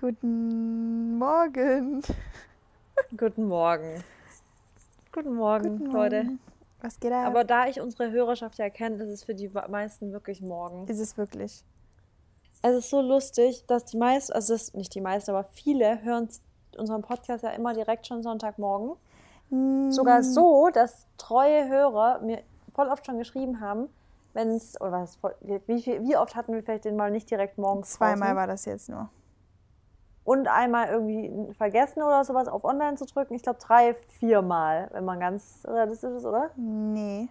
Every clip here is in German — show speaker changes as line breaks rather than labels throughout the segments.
Guten Morgen.
Guten Morgen. Guten Morgen,
Guten
Leute.
Morgen. Was geht ab?
Aber da ich unsere Hörerschaft ja kenne, ist es für die meisten wirklich morgen.
ist es wirklich?
Es ist so lustig, dass die meisten, also das, nicht die meisten, aber viele hören unseren Podcast ja immer direkt schon Sonntagmorgen.
Hm,
Sogar so, dass treue Hörer mir voll oft schon geschrieben haben, wenn es, oder was, wie, wie oft hatten wir vielleicht den mal nicht direkt morgens
Zweimal war das jetzt nur.
Und einmal irgendwie vergessen oder sowas auf Online zu drücken. Ich glaube drei, viermal, wenn man ganz realistisch ist, oder?
Nee.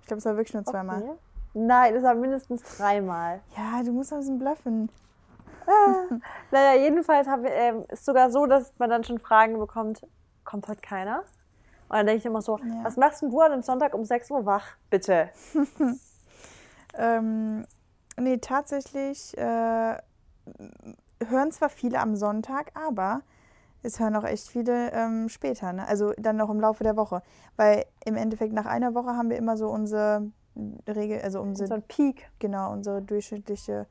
Ich glaube, es war wirklich nur zweimal.
Okay. Nein, das war mindestens dreimal.
Ja, du musst ein bisschen bluffen.
Naja, jedenfalls hab, ähm, ist sogar so, dass man dann schon Fragen bekommt, kommt heute keiner? Und dann denke ich immer so,
Ja.
was machst denn du an einem Sonntag um 6 Uhr wach? Bitte.
Ähm, nee, tatsächlich äh, hören zwar viele am Sonntag, aber es hören auch echt viele ähm, später, ne? also dann noch im Laufe der Woche. Weil im Endeffekt nach einer Woche haben wir immer so unsere Regel, also unsere,
ein Peak,
genau, unsere durchschnittliche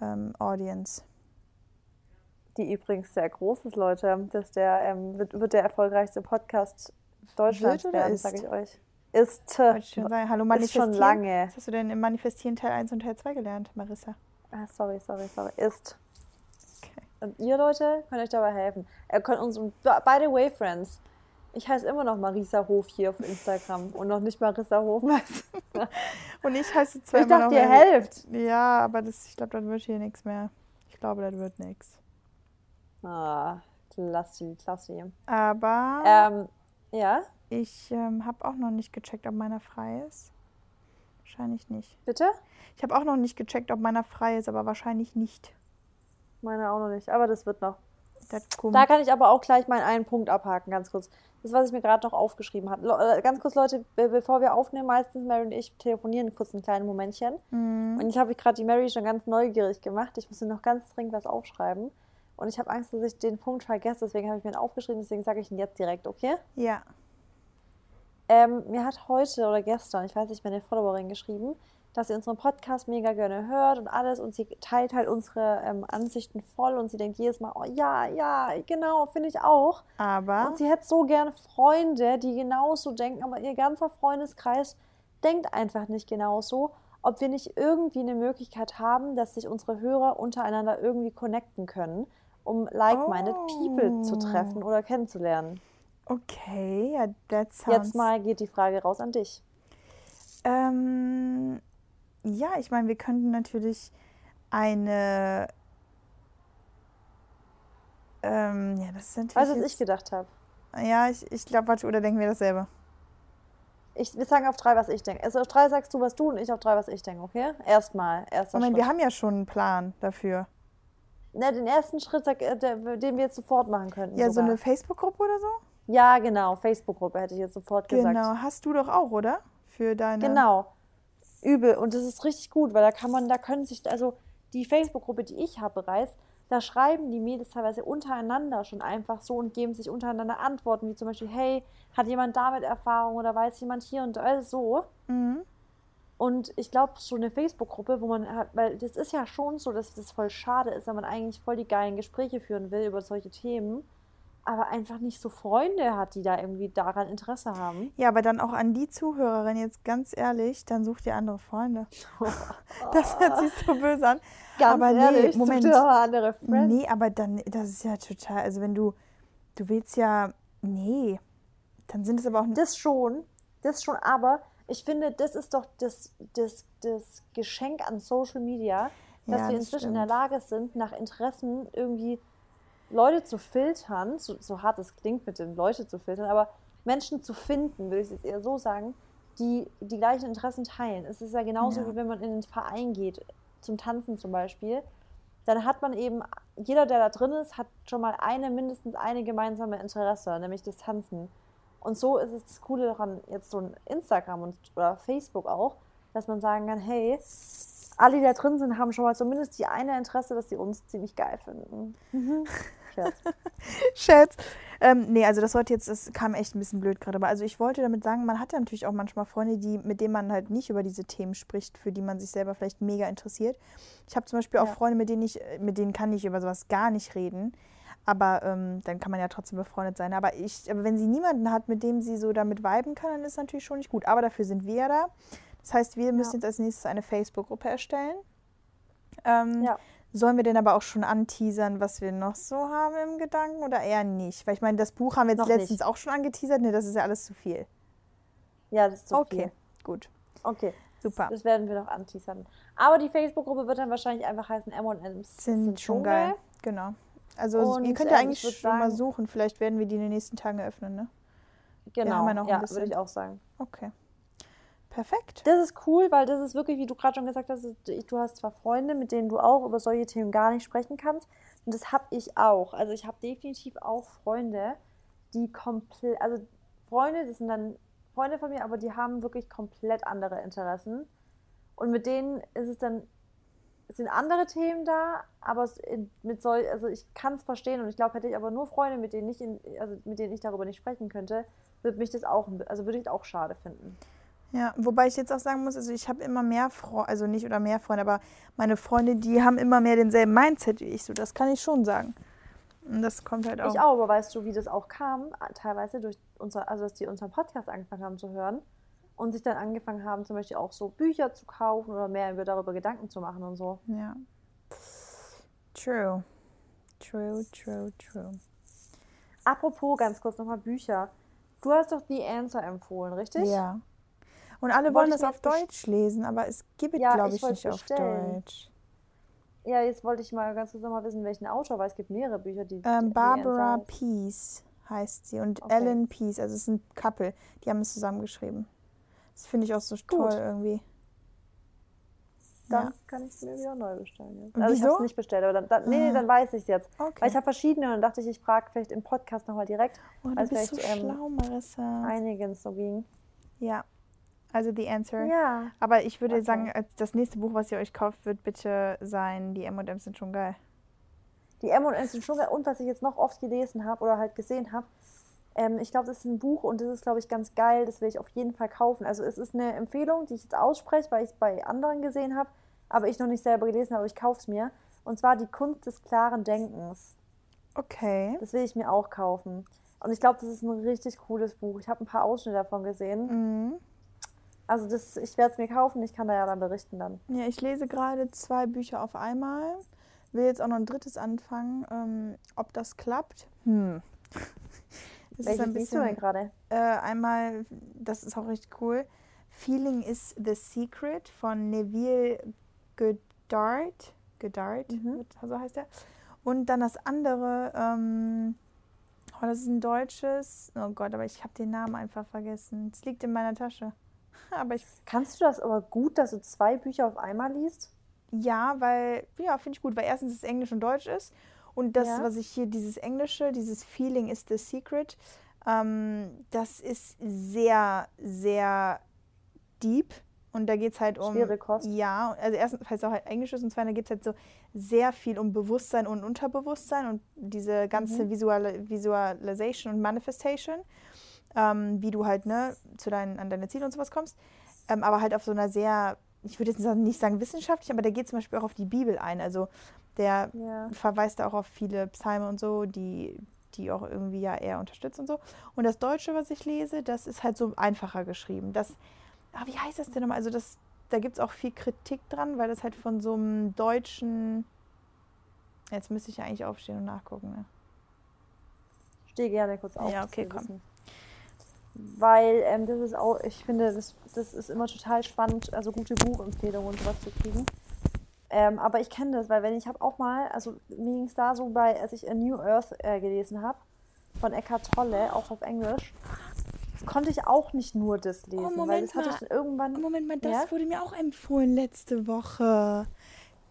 ähm, Audience.
die übrigens sehr groß ist, Leute. Das der, ähm, wird, wird der erfolgreichste Podcast Deutschlands werden,
ist?
sage ich euch. Ist.
Ich schon sagen. Hallo,
Ist schon lange.
Was hast du denn im Manifestieren Teil 1 und Teil 2 gelernt, Marissa?
Ah, sorry, sorry, sorry. Ist. Und ihr Leute könnt euch dabei helfen. Er könnt uns, by the way, Friends, ich heiße immer noch Marisa Hof hier auf Instagram und noch nicht Marissa Hofmeister.
Und ich heiße zweimal
Ich dachte, ihr helft.
Ja, aber das, ich glaube, das wird hier nichts mehr. Ich glaube, das wird nichts.
Ah, klasse, klasse.
Aber
Ähm, ja,
ich ähm, habe auch noch nicht gecheckt, ob meiner frei ist. Wahrscheinlich nicht.
bitte?
Ich habe auch noch nicht gecheckt, ob meiner frei ist, aber wahrscheinlich nicht.
Meine auch noch nicht, aber das wird noch.
Das.
Da kann ich aber auch gleich mal einen Punkt abhaken, ganz kurz. Das, was ich mir gerade noch aufgeschrieben habe. Äh, Ganz kurz, Leute, be bevor wir aufnehmen, meistens Mary und ich telefonieren kurz ein kleines Momentchen.
Mhm.
Und ich habe gerade die Mary schon ganz neugierig gemacht. Ich musste noch ganz dringend was aufschreiben. Und ich habe Angst, dass ich den Punkt vergesse. Deswegen habe ich mir ihn aufgeschrieben. Deswegen sage ich ihn jetzt direkt, okay?
Ja.
Ähm, mir hat heute oder gestern, ich weiß nicht, meine Followerin geschrieben, dass sie unseren Podcast mega gerne hört und alles. Und sie teilt halt unsere ähm, Ansichten voll. Und sie denkt jedes Mal, oh ja, ja, genau, finde ich auch.
Aber
Und sie hätte so gerne Freunde, die genauso denken, aber ihr ganzer Freundeskreis denkt einfach nicht genauso. Ob wir nicht irgendwie eine Möglichkeit haben, dass sich unsere Hörer untereinander irgendwie connecten können, um like-minded
Oh.
people zu treffen oder kennenzulernen.
okay, ja, that sounds.
Jetzt mal geht die Frage raus an dich.
Ähm, ja, ich meine, wir könnten natürlich eine. Ähm, ja, das ist natürlich.
Weißt du, was
jetzt-
ich gedacht habe?
Ja, ich, ich glaube, warte, oder denken wir dasselbe?
Ich, wir sagen auf drei, was ich denke. Also auf drei sagst du, was du und ich auf drei, was ich denke, okay? Erstmal, erster
Moment,
Schritt.
wir haben ja schon einen Plan dafür.
Ne, den ersten Schritt, den wir jetzt sofort machen könnten.
Ja, so
sogar.
eine Facebook-Gruppe oder so?
Ja, genau. Facebook-Gruppe hätte ich jetzt sofort gesagt.
Genau, hast du doch auch, oder? Für deine.
Genau. Übel. Und das ist richtig gut, weil da kann man, da können sich, also die Facebook-Gruppe, die ich habe bereits, da schreiben die Mädels teilweise untereinander schon einfach so und geben sich untereinander Antworten, wie zum Beispiel, hey, hat jemand damit Erfahrung oder weiß jemand hier und da so.
Mhm.
Und ich glaube, so eine Facebook-Gruppe, wo man hat, weil das ist ja schon so, dass das voll schade ist, wenn man eigentlich voll die geilen Gespräche führen will über solche Themen, aber einfach nicht so Freunde hat, die da irgendwie daran Interesse haben.
Ja, aber dann auch an die Zuhörerin jetzt ganz ehrlich, dann such dir andere Freunde. Das hört sich so böse an.
Ganz
aber
ehrlich,
nee, Moment.
doch mal andere Friends.
Nee, aber dann, das ist ja total, also wenn du, du willst ja, nee, dann sind es aber auch nicht.
Das schon, das schon, aber ich finde, das ist doch das, das, das Geschenk an Social Media, dass
Ja,
wir
das
inzwischen in der. Lage sind, nach Interessen irgendwie Leute zu filtern, so, so hart es klingt mit den Leute zu filtern, aber Menschen zu finden, würde ich jetzt eher so sagen, die die gleichen Interessen teilen. Es ist ja genauso,
Ja.
wie wenn man in einen Verein geht, zum Tanzen zum Beispiel. Dann hat man eben, jeder, der da drin ist, hat schon mal eine, mindestens eine gemeinsame Interesse, nämlich das Tanzen. Und so ist es das Coole daran, jetzt so ein Instagram und, oder Facebook auch, dass man sagen kann, hey, alle, die da drin sind, haben schon mal zumindest die eine Interesse, dass sie uns ziemlich geil finden. Mhm. Scherz.
Scherz. Ähm, nee, also das sollte jetzt, das kam echt ein bisschen blöd gerade. Aber also ich wollte damit sagen, man hat ja natürlich auch manchmal Freunde, die, mit denen man halt nicht über diese Themen spricht, für die man sich selber vielleicht mega interessiert. Ich habe zum Beispiel auch
Ja.
Freunde, mit denen ich, mit denen kann ich über sowas gar nicht reden. Aber ähm, dann kann man ja trotzdem befreundet sein. Aber ich, aber wenn sie niemanden hat, mit dem sie so damit viben kann, dann ist natürlich schon nicht gut. Aber dafür sind wir ja da. Das heißt, wir müssen
Ja.
jetzt als nächstes eine Facebook-Gruppe erstellen. Ähm,
Ja.
Sollen wir denn aber auch schon anteasern, was wir noch so haben im Gedanken oder eher nicht? Weil ich meine, das Buch haben wir jetzt
Noch
letztens
nicht.
auch schon angeteasert. Ne, das ist ja alles zu viel.
Ja, das ist zu
okay,
viel.
gut.
Okay,
Super.
das werden wir noch anteasern. Aber die Facebook-Gruppe wird dann wahrscheinlich einfach heißen M&M's
Sind schon geil. Genau. Also
Und,
ihr könnt ja
ähm,
eigentlich schon mal
sagen-
suchen. Vielleicht werden wir die in den nächsten Tagen eröffnen, ne?
Genau,
haben ja noch
würde ich auch sagen.
Okay. Perfekt.
Das ist cool, weil das ist wirklich, wie du gerade schon gesagt hast, du hast zwar Freunde, mit denen du auch über solche Themen gar nicht sprechen kannst. Und das habe ich auch. Also ich habe definitiv auch Freunde, die komplett, also Freunde, das sind dann Freunde von mir, aber die haben wirklich komplett andere Interessen. Und mit denen ist es dann, es sind andere Themen da, aber in, mit soll, also ich kann es verstehen und ich glaube, hätte ich aber nur Freunde, mit denen ich in, also mit denen ich darüber nicht sprechen könnte, würde mich das auch, also würde ich auch schade finden.
Ja, wobei ich jetzt auch sagen muss, also ich habe immer mehr Freunde, also nicht oder mehr Freunde, aber meine Freunde, die haben immer mehr denselben Mindset wie ich. So, das kann ich schon sagen. Und das kommt halt auch.
Ich auch, aber weißt du, wie das auch kam? Teilweise durch unser, also dass die unseren Podcast angefangen haben zu hören und sich dann angefangen haben, zum Beispiel auch so Bücher zu kaufen oder mehr über darüber Gedanken zu machen und so.
Ja. True. True, true, true.
Apropos, ganz kurz nochmal Bücher. Du hast doch The Answer empfohlen, richtig?
Ja. Und alle wollen
ich
das auf Deutsch lesen, aber es gibt es,
Ja,
glaube
ich
ich, nicht auf. Deutsch.
Ja, jetzt wollte ich mal ganz kurz nochmal wissen, welchen Autor, weil es gibt mehrere Bücher, die.
Ähm,
die
Barbara
Answer-
Peace heißt sie und
Okay.
Ellen Peace, also es ist ein Couple, die haben es zusammengeschrieben. Das finde ich auch so toll irgendwie.
Dann
Ja.
kann ich es mir wieder neu bestellen. Jetzt. Also ich
wieso?
habe es nicht bestellt, aber dann, dann, nee,
Ah.
dann weiß ich es jetzt.
Okay.
Weil ich habe verschiedene und dann dachte ich, ich frage vielleicht im Podcast nochmal direkt,
oh, du bist so
ähm,
schlau, Marissa.
einigen so ging.
Ja. Also The Answer.
Ja.
Aber ich würde
Okay.
sagen, das nächste Buch, was ihr euch kauft, wird bitte sein, die M&M's sind schon geil.
Die M&M's sind schon geil. Und was ich jetzt noch oft gelesen habe oder halt gesehen habe, ähm, ich glaube, das ist ein Buch und das ist, glaube ich, ganz geil. Das will ich auf jeden Fall kaufen. Also es ist eine Empfehlung, die ich jetzt ausspreche, weil ich es bei anderen gesehen habe, aber ich noch nicht selber gelesen habe, aber ich kaufe es mir. Und zwar die Kunst des klaren Denkens.
Okay.
Das will ich mir auch kaufen. Und ich glaube, das ist ein richtig cooles Buch. Ich habe ein paar Ausschnitte davon gesehen.
Mhm.
Also das, ich werde es mir kaufen. Ich kann da ja dann berichten dann.
Ja, ich lese gerade zwei Bücher auf einmal. Will jetzt auch noch ein drittes anfangen. Ähm, ob das klappt? Hm. Das
Welches liest du denn gerade?
Äh, einmal, das ist auch richtig cool. Feeling is the Secret von Neville Goddard. Goddard,
Mhm.
so heißt er. Und dann das andere, ähm, oh, das ist ein deutsches. Oh Gott, aber ich habe den Namen einfach vergessen. Es liegt in meiner Tasche. Aber ich,
Kannst du das aber gut, dass du zwei Bücher auf einmal liest?
ja, weil, ja, finde ich gut, weil erstens es Englisch und Deutsch ist. Und das,
Ja.
was ich hier, dieses Englische, dieses Feeling is the Secret, ähm, das ist sehr, sehr deep. Und da geht es halt um.
Schwere Kost.
Ja, also erstens, weil es auch halt Englisch ist und zweitens geht es halt so sehr viel um Bewusstsein und Unterbewusstsein und diese ganze
Mhm.
Visual Visualization und Manifestation, ähm, wie du halt ne, zu deinen, an deine Ziele und sowas kommst. Ähm, aber halt auf so einer sehr, ich würde jetzt nicht sagen wissenschaftlich, aber der geht zum Beispiel auch auf die Bibel ein. Also der
Ja.
verweist da auch auf viele Psalme und so, die, die auch irgendwie ja eher unterstützt und so. Und das Deutsche, was ich lese, das ist halt so einfacher geschrieben. Das, ah, wie heißt das denn nochmal? Also das, da gibt es auch viel Kritik dran, weil das halt von so einem deutschen, jetzt müsste ich ja eigentlich aufstehen und nachgucken, ne?
Stehe gerne kurz auf.
Ja, okay, komm.
wissen. Weil ähm, das ist auch, ich finde, das, das ist immer total spannend, also gute Buchempfehlungen und sowas zu kriegen. Ähm, aber ich kenne das, weil wenn ich habe auch mal, also mir ging es da so bei, als ich A New Earth äh, gelesen habe, von Eckhart Tolle, auch auf Englisch, konnte ich auch nicht nur das lesen, weil
Oh, Moment
das hatte ich
mal.
dann irgendwann.
Moment mal, das
Ja?
wurde mir auch empfohlen letzte Woche.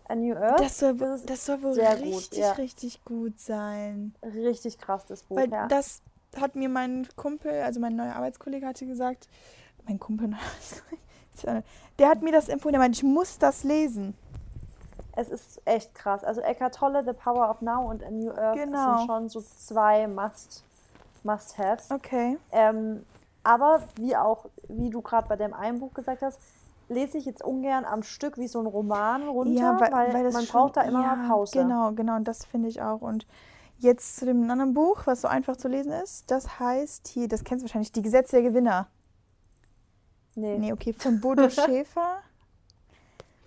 A New Earth,
Das soll,
das
das soll wohl
sehr gut,
richtig,
ja.
richtig gut sein.
richtig krass, das Buch.
Weil
ja.
das hat mir mein Kumpel, also mein neuer Arbeitskollege hatte gesagt, mein Kumpel, Der hat mir das empfohlen, der meinte, ich muss das lesen.
Es ist echt krass. Also Eckhart Tolle, The Power of Now und A New Earth
Genau.
sind schon so zwei Must, Must-Haves.
Okay.
Ähm, aber wie auch, wie du gerade bei dem einen Buch gesagt hast, lese ich jetzt ungern am Stück wie so ein Roman runter, weil,
das
man
schon-
braucht da immer
ja,
Pause.
Genau, genau, und das finde ich auch. Und jetzt zu dem anderen Buch, was so einfach zu lesen ist, das heißt hier, das kennst du wahrscheinlich, Die Gesetze der Gewinner.
Nee,
Nee, okay, von Bodo Schäfer.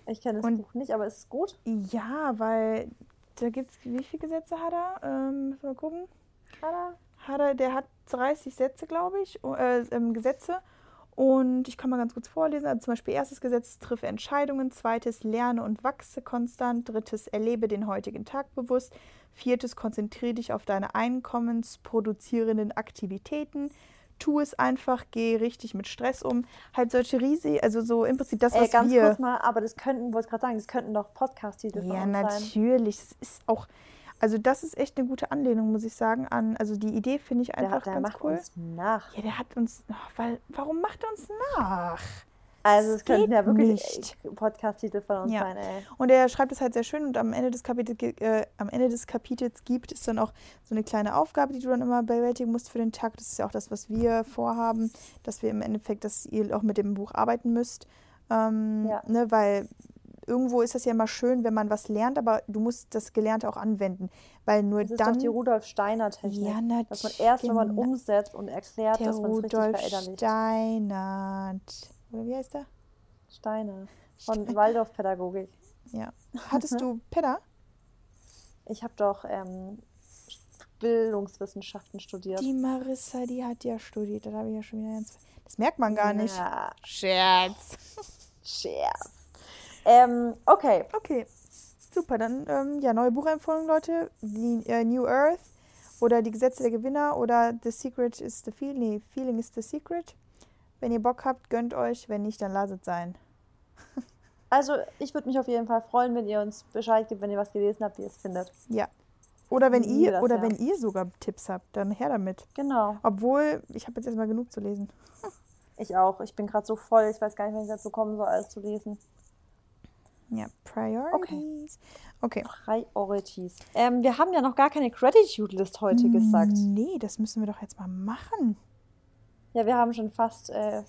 ich kenne das
Und-
Buch nicht, aber es ist gut.
Ja, weil da gibt es, wie viele Gesetze hat er? Ähm, müssen wir mal gucken.
Tada.
Hat er, der hat 30 Sätze, glaube ich, äh, ähm, Gesetze. Und ich kann mal ganz kurz vorlesen. Also zum Beispiel erstes Gesetz, triffe Entscheidungen. Zweites, lerne und wachse konstant. Drittes, erlebe den heutigen Tag bewusst. Viertes, konzentriere dich auf deine einkommensproduzierenden Aktivitäten. Tu es einfach, geh richtig mit Stress um. Halt solche riesig, also so im Prinzip das, was
ganz
wir...
kurz mal, aber das könnten, wollte ich gerade sagen, das könnten doch Podcast-Titel
Ja,
sein.
natürlich. Das ist auch, also das ist echt eine gute Anlehnung, muss ich sagen, an, also die Idee finde ich
Der,
einfach
der
ganz
macht
cool.
uns nach.
Ja, der hat uns, oh, weil, warum macht er uns nach?
Also es könnten
geht
ja wirklich
nicht.
äh, Podcast-Titel von uns
Ja.
sein, ey.
Und er schreibt es halt sehr schön und am Ende des Kapitels, äh, am Ende des Kapitels gibt es dann auch so eine kleine Aufgabe, die du dann immer bewältigen musst für den Tag. Das ist ja auch das, was wir vorhaben, dass wir im Endeffekt, dass ihr auch mit dem Buch arbeiten müsst. Ähm,
Ja.
ne, weil irgendwo ist das ja immer schön, wenn man was lernt, aber du musst das Gelernte auch anwenden. Weil nur
Das ist
dann.
doch die Rudolf Steiner-Technik.
Ja, nat-
dass man erst, wenn man umsetzt und erklärt,
der
dass man es richtig
Rudolf
verinnerlicht.
Steinert. Oder wie heißt der?
Steiner. Von
Steiner.
Waldorfpädagogik.
Ja. Hattest du Pedda?
Ich habe doch ähm, Bildungswissenschaften studiert.
Die Marissa, die hat ja studiert. Da habe ich ja schon wieder ganz. Das merkt man gar nicht.
Ja,
Scherz.
Scherz. Ähm, okay.
Okay, super. Dann ähm, ja, neue Buchempfehlung, Leute. Die, äh, New Earth oder Die Gesetze der Gewinner oder The Secret is the Feeling. Nee, Feeling is the Secret. Wenn ihr Bock habt, gönnt euch. Wenn nicht, dann lasst sein.
Also ich würde mich auf jeden Fall freuen, wenn ihr uns Bescheid gebt, wenn ihr was gelesen habt, wie ihr es findet.
Ja. Oder wenn ihr
das,
oder
ja.
wenn ihr sogar Tipps habt, dann her damit.
Genau.
Obwohl, ich habe jetzt erstmal genug zu lesen.
Ich auch. Ich bin gerade so voll. Ich weiß gar nicht, wenn ich dazu kommen soll, alles zu lesen.
Ja, Priorities. Okay.
Priorities. Ähm, wir haben ja noch gar keine Gratitude-List heute gesagt.
Nee, das müssen wir doch jetzt mal machen.
Ja, wir haben schon fast äh,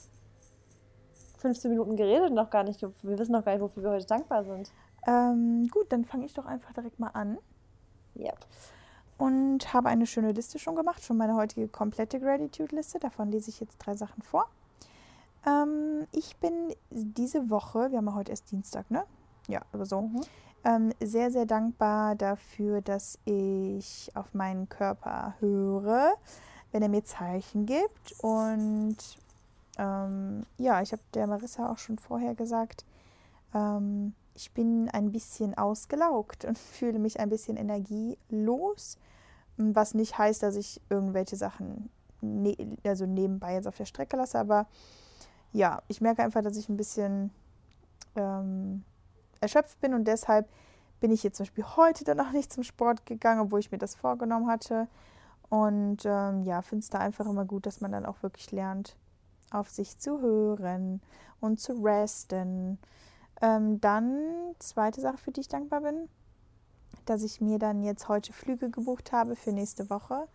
15 Minuten geredet und noch gar nicht. Wir wissen noch gar nicht, wofür wir heute dankbar sind.
Ähm, gut, dann fange ich doch einfach direkt mal an.
Yep.
und habe eine schöne Liste schon gemacht, schon meine heutige komplette Gratitude-Liste. Davon lese ich jetzt drei Sachen vor. Ähm, ich bin diese Woche, wir haben ja heute erst Dienstag, ne? Ja, aber so.
Mhm.
Ähm, sehr, sehr dankbar dafür, dass ich auf meinen Körper höre, wenn er mir Zeichen gibt. Und ähm, ja, ich habe der Marissa auch schon vorher gesagt, ähm, ich bin ein bisschen ausgelaugt und fühle mich ein bisschen energielos, was nicht heißt, dass ich irgendwelche Sachen ne also nebenbei jetzt auf der Strecke lasse, aber ja, ich merke einfach, dass ich ein bisschen ähm, erschöpft bin und deshalb bin ich jetzt zum Beispiel heute dann auch nicht zum Sport gegangen, obwohl ich mir das vorgenommen hatte. Und ähm, ja, finde es da einfach immer gut, dass man dann auch wirklich lernt, auf sich zu hören und zu resten. Ähm, dann, zweite Sache, für die ich dankbar bin, dass ich mir dann jetzt heute Flüge gebucht habe für nächste Woche.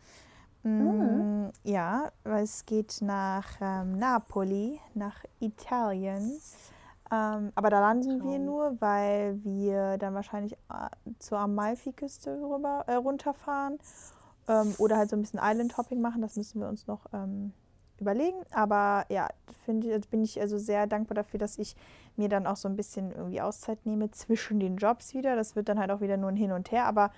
Mm, Ja, weil es geht nach ähm, Napoli, nach Italien. Ähm, aber da landen wir
Traum.
nur, weil wir dann wahrscheinlich äh, zur Amalfi-Küste rüber, äh, runterfahren ähm, oder halt so ein bisschen Island-Hopping machen. Das müssen wir uns noch ähm, überlegen. Aber ja, finde ich, bin ich also sehr dankbar dafür, dass ich mir dann auch so ein bisschen irgendwie Auszeit nehme zwischen den Jobs wieder. Das wird dann halt auch wieder nur ein Hin und Her. Aber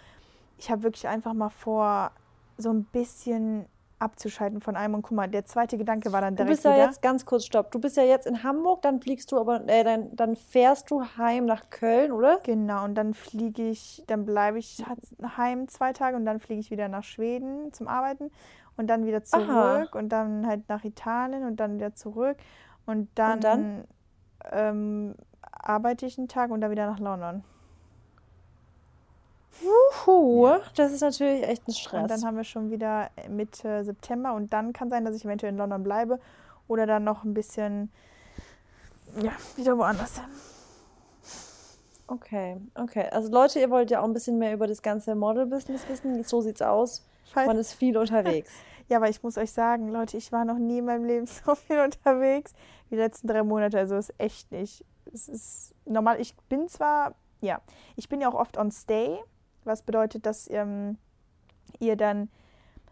ich habe wirklich einfach mal vor, so ein bisschen abzuschalten von allem. Und guck mal, der zweite Gedanke war dann
Du
direkt
bist ja
wieder.
jetzt, ganz kurz, stopp. Du bist ja jetzt in Hamburg, dann fliegst du aber, äh, dann, dann fährst du heim nach Köln, oder?
Genau, und dann fliege ich, dann bleibe ich heim zwei Tage und dann fliege ich wieder nach Schweden zum Arbeiten und dann wieder zurück
Aha.
und dann halt nach Italien und dann wieder zurück und dann,
dann?
Ähm, arbeite ich einen Tag und dann wieder nach London.
Puh, das ist natürlich echt ein Stress.
Und dann haben wir schon wieder Mitte September und dann kann sein, dass ich eventuell in London bleibe oder dann noch ein bisschen ja, wieder woanders hin.
Okay, okay. Also Leute, ihr wollt ja auch ein bisschen mehr über das ganze Model-Business wissen. So sieht's aus.
Falls-
Man ist viel unterwegs.
Ja, aber ich muss euch sagen, Leute, ich war noch nie in meinem Leben so viel unterwegs wie die letzten drei Monate. Also ist echt nicht. Es ist normal. Ich bin zwar, ja, ich bin ja auch oft on stay, was bedeutet, dass ähm, ihr dann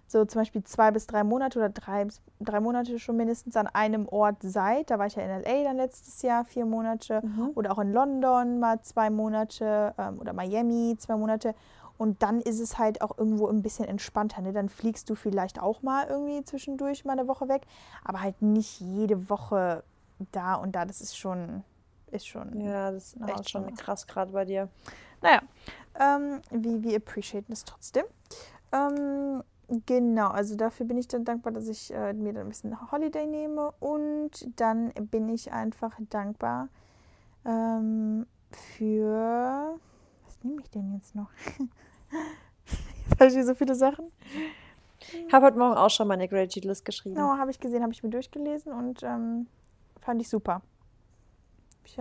so zum Beispiel zwei bis drei Monate oder drei, drei Monate schon mindestens an einem Ort seid. Da war ich ja in LA dann letztes Jahr vier Monate
Mhm.
oder auch in London mal zwei Monate ähm, oder Miami zwei Monate. Und dann ist es halt auch irgendwo ein bisschen entspannter. Ne? Dann fliegst du vielleicht auch mal irgendwie zwischendurch mal eine Woche weg, aber halt nicht jede Woche da und da. Das ist schon, ist schon.
Ja, das ist echt schon krass gerade bei dir.
Naja, ähm, wie wir appreciaten es trotzdem. Ähm, genau, also dafür bin ich dann dankbar, dass ich äh, mir dann ein bisschen Holiday nehme und dann bin ich einfach dankbar ähm, für. Was nehme ich denn jetzt noch? jetzt habe ich hier so viele Sachen.
Ich habe heute Morgen auch schon meine Gratitude List geschrieben.
Genau, habe ich gesehen, habe ich mir durchgelesen und ähm, fand ich super.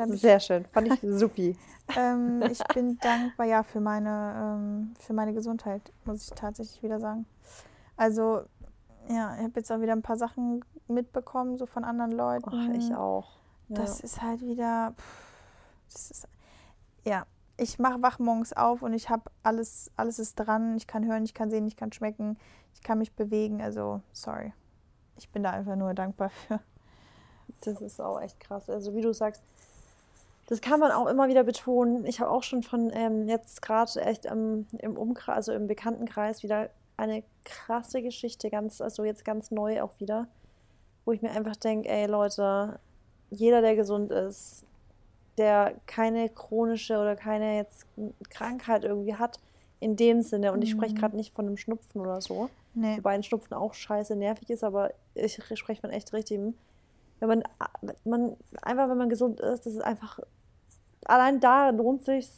Sehr schön. Fand ich supi.
ähm, ich bin dankbar ja für meine, ähm, für meine Gesundheit, muss ich tatsächlich wieder sagen. Also, ja, ich habe jetzt auch wieder ein paar Sachen mitbekommen, so von anderen Leuten.
Ach, ich auch. Ja.
Das ist halt wieder. pff, Das ist, ja, ich mache wach morgens auf und ich habe alles, alles ist dran. Ich kann hören, ich kann sehen, ich kann schmecken, ich kann mich bewegen. Also, sorry. Ich bin da einfach nur dankbar für.
Das ist auch echt krass. Also wie du sagst, das kann man auch immer wieder betonen. Ich habe auch schon von ähm, jetzt gerade echt im, im Umkreis, also im Bekanntenkreis wieder eine krasse Geschichte, ganz, also jetzt ganz neu auch wieder, wo ich mir einfach denke, ey Leute, jeder, der gesund ist, der keine chronische oder keine jetzt Krankheit irgendwie hat, in dem Sinne, und ich spreche
Mhm.
gerade nicht von einem Schnupfen oder so,
Nee.
wobei ein Schnupfen auch scheiße nervig ist, aber ich spreche von echt richtigem. Wenn man, man einfach, wenn man gesund ist, das ist einfach, allein da lohnt sich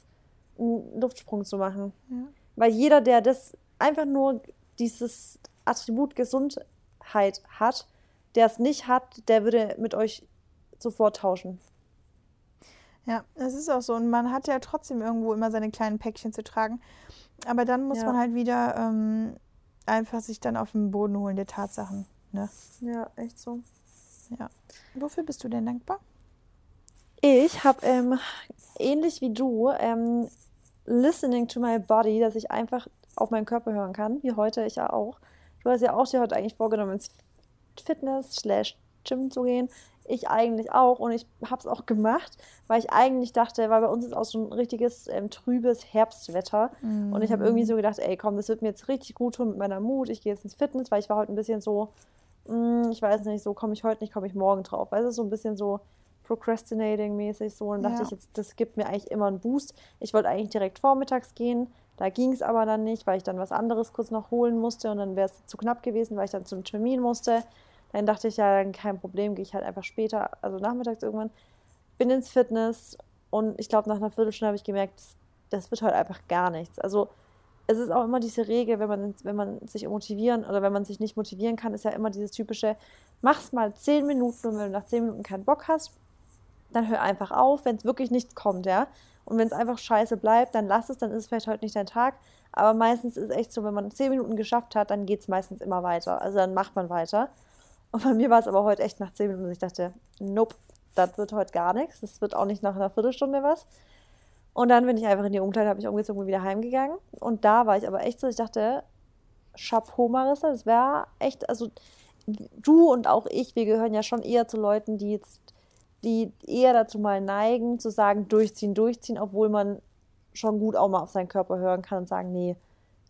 einen Luftsprung zu machen.
Ja.
Weil jeder, der das einfach nur dieses Attribut Gesundheit hat, der es nicht hat, der würde mit euch sofort tauschen.
Ja, es ist auch so. Und man hat ja trotzdem irgendwo immer seine kleinen Päckchen zu tragen. Aber dann muss
Ja.
man halt wieder ähm, einfach sich dann auf den Boden holen der Tatsachen. Ne?
Ja, echt so.
Ja. Wofür bist du denn dankbar?
Ich habe ähm, ähnlich wie du ähm, listening to my body, dass ich einfach auf meinen Körper hören kann, wie heute ich ja auch. Du hast ja auch dir heute eigentlich vorgenommen, ins Fitness slash Gym zu gehen. Ich eigentlich auch und ich habe es auch gemacht, weil ich eigentlich dachte, weil bei uns ist auch so ein richtiges ähm, trübes Herbstwetter und ich habe irgendwie so gedacht, ey komm, das wird mir jetzt richtig gut tun mit meiner Mut. Ich gehe jetzt ins Fitness, weil ich war heute ein bisschen so, mm, ich weiß nicht, so komme ich heute nicht, komme ich morgen drauf. Weil es ist so ein bisschen so procrastinating-mäßig so. Und dachte
Ja.
ich, jetzt, das gibt mir eigentlich immer einen Boost. Ich wollte eigentlich direkt vormittags gehen. Da ging es aber dann nicht, weil ich dann was anderes kurz noch holen musste und dann wäre es zu knapp gewesen, weil ich dann zum Termin musste. Dann dachte ich, ja, dann kein Problem, gehe ich halt einfach später, also nachmittags irgendwann, bin ins Fitness und ich glaube, nach einer Viertelstunde habe ich gemerkt, das, das wird halt einfach gar nichts. Also es ist auch immer diese Regel, wenn man, wenn man sich motivieren oder wenn man sich nicht motivieren kann, ist ja immer dieses typische, mach's mal zehn Minuten und wenn du nach zehn Minuten keinen Bock hast, dann hör einfach auf, wenn es wirklich nichts kommt, ja. Und wenn es einfach scheiße bleibt, dann lass es, dann ist es vielleicht heute nicht dein Tag. Aber meistens ist es echt so, wenn man zehn Minuten geschafft hat, dann geht es meistens immer weiter. Also dann macht man weiter. Und bei mir war es aber heute echt nach zehn Minuten, dass ich dachte, nope, das wird heute gar nichts. Das wird auch nicht nach einer Viertelstunde was. Und dann bin ich einfach in die Umkleide, habe ich umgezogen und wieder heimgegangen. Und da war ich aber echt so, ich dachte, Chapeau, Marissa, das wäre echt, also du und auch ich, wir gehören ja schon eher zu Leuten, die jetzt, die eher dazu mal neigen, zu sagen, durchziehen, durchziehen, obwohl man schon gut auch mal auf seinen Körper hören kann und sagen, nee,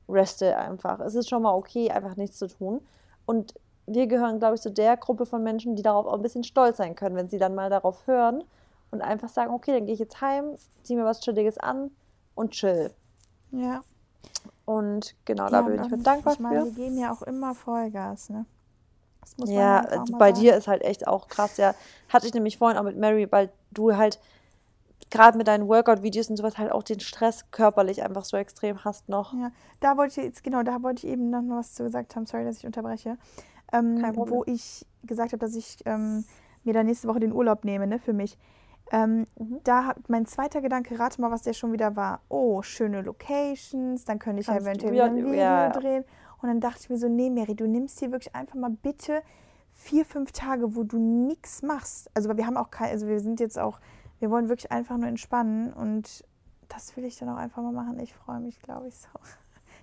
reste einfach. Es ist schon mal okay, einfach nichts zu tun. Und wir gehören, glaube ich, zu der Gruppe von Menschen, die darauf auch ein bisschen stolz sein können, wenn sie dann mal darauf hören und einfach sagen, okay, dann gehe ich jetzt heim, ziehe mir was Chilliges an und chill.
Ja.
Und genau, da
Ja,
bin ich mir dankbar
Ich meine,
für.
wir geben ja auch immer Vollgas, ne?
Ja, also bei
sagen.
dir ist halt echt auch krass. Ja, hatte ich nämlich vorhin auch mit Mary, weil du halt gerade mit deinen Workout-Videos und sowas halt auch den Stress körperlich einfach so extrem hast noch.
Ja, da wollte ich jetzt, genau, da wollte ich eben noch was zu gesagt haben. Sorry, dass ich unterbreche. Ähm, wo ich gesagt habe, dass ich ähm, mir dann nächste Woche den Urlaub nehme, ne, für mich. Ähm,
Mhm.
Da hat mein zweiter Gedanke, rate mal, was der schon wieder war. Oh, schöne Locations, dann könnte ich
Kannst
eventuell wieder ein Video
ja, ja.
Und dann dachte ich mir so, nee, Mary, du nimmst hier wirklich einfach mal bitte vier, fünf Tage, wo du nichts machst. Also wir haben auch kein, also wir sind jetzt auch, wir wollen wirklich einfach nur entspannen und das will ich dann auch einfach mal machen. Ich freue mich, glaube ich, so.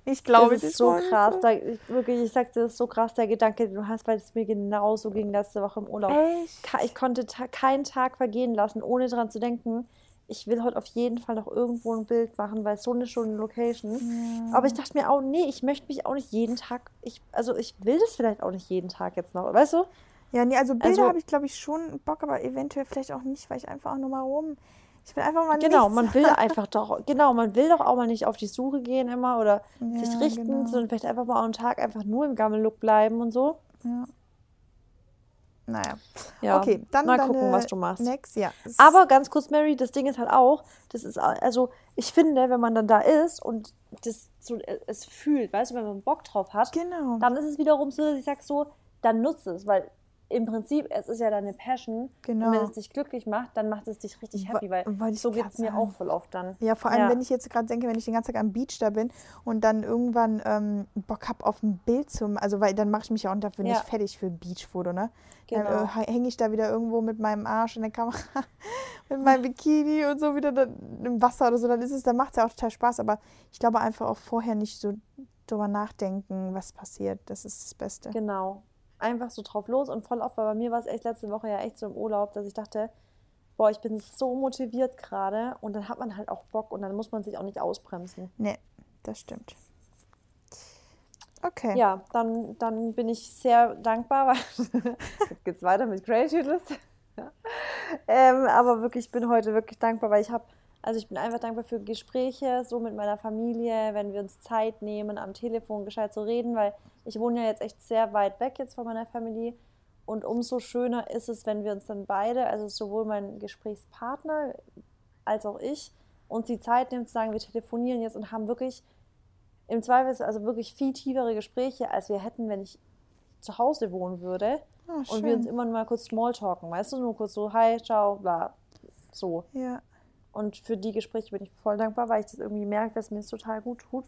Ich glaube,
das
ich
ist so krass.
So.
Da, ich, wirklich, ich sagte, das ist so krass, der Gedanke, den du hast, weil es mir genauso ging letzte Woche im Urlaub.
Echt?
Ich konnte ta keinen Tag vergehen lassen, ohne daran zu denken, ich will heute auf jeden Fall noch irgendwo ein Bild machen, weil es so eine schöne Location. Aber ich dachte mir auch, nee, ich möchte mich auch nicht jeden Tag, ich, also ich will das vielleicht auch nicht jeden Tag jetzt noch, weißt du?
Ja, nee, also Bilder
Also-
habe ich, glaube ich, schon Bock, aber eventuell vielleicht auch nicht, weil ich einfach auch nur mal rum. Ich will einfach mal
Genau,
nichts
man will einfach doch, genau, man will doch auch mal nicht auf die Suche gehen immer oder sich
Ja,
richten,
genau.
sondern vielleicht einfach mal am Tag einfach nur im Gammellook bleiben und so.
Ja. Naja.
Ja,
okay, dann
mal gucken, was du machst.
Next, ja.
Aber ganz kurz, Mary, das Ding ist halt auch, das ist, also ich finde, wenn man dann da ist und das so, äh, es fühlt, weißt du, wenn man Bock drauf hat,
Genau.
dann ist es wiederum so, dass ich sag so, dann nutze es, weil im Prinzip, es ist ja deine Passion.
Genau.
Und wenn es dich glücklich macht, dann macht es dich richtig happy, weil
ich
so geht es mir auch voll oft dann.
Ja, vor allem,
Ja.
wenn ich jetzt gerade denke, wenn ich den ganzen Tag am Beach da bin und dann irgendwann ähm, Bock habe auf ein Bild zum, also weil dann mache ich mich ja auch dafür
Ja.
nicht fertig für ein Beachfoto, ne? Dann
Genau.
äh, hänge ich da wieder irgendwo mit meinem Arsch in der Kamera, mit meinem Bikini und so wieder dann im Wasser oder so, dann ist es, dann macht es ja auch total Spaß, aber ich glaube einfach auch vorher nicht so drüber nachdenken, was passiert. Das ist das Beste.
Genau. Einfach so drauf los und voll oft, weil bei mir war es echt letzte Woche ja echt so im Urlaub, dass ich dachte, boah, ich bin so motiviert gerade und dann hat man halt auch Bock und dann muss man sich auch nicht ausbremsen.
Nee, das stimmt. Okay.
Ja, dann, dann bin ich sehr dankbar, weil jetzt geht's weiter mit Creative List. ähm, aber wirklich, ich bin heute wirklich dankbar, weil ich habe, also ich bin einfach dankbar für Gespräche, so mit meiner Familie, wenn wir uns Zeit nehmen, am Telefon gescheit zu reden, weil ich wohne ja jetzt echt sehr weit weg jetzt von meiner Family. Und umso schöner ist es, wenn wir uns dann beide, also sowohl mein Gesprächspartner als auch ich, uns die Zeit nehmen zu sagen, wir telefonieren jetzt und haben wirklich im Zweifel also wirklich viel tiefere Gespräche, als wir hätten, wenn ich zu Hause wohnen würde
Ah,
und wir uns immer mal kurz Smalltalken, weißt du, nur kurz so, hi, ciao, bla, so.
Ja,
Und für die Gespräche bin ich voll dankbar, weil ich das irgendwie merke, dass mir es total gut tut.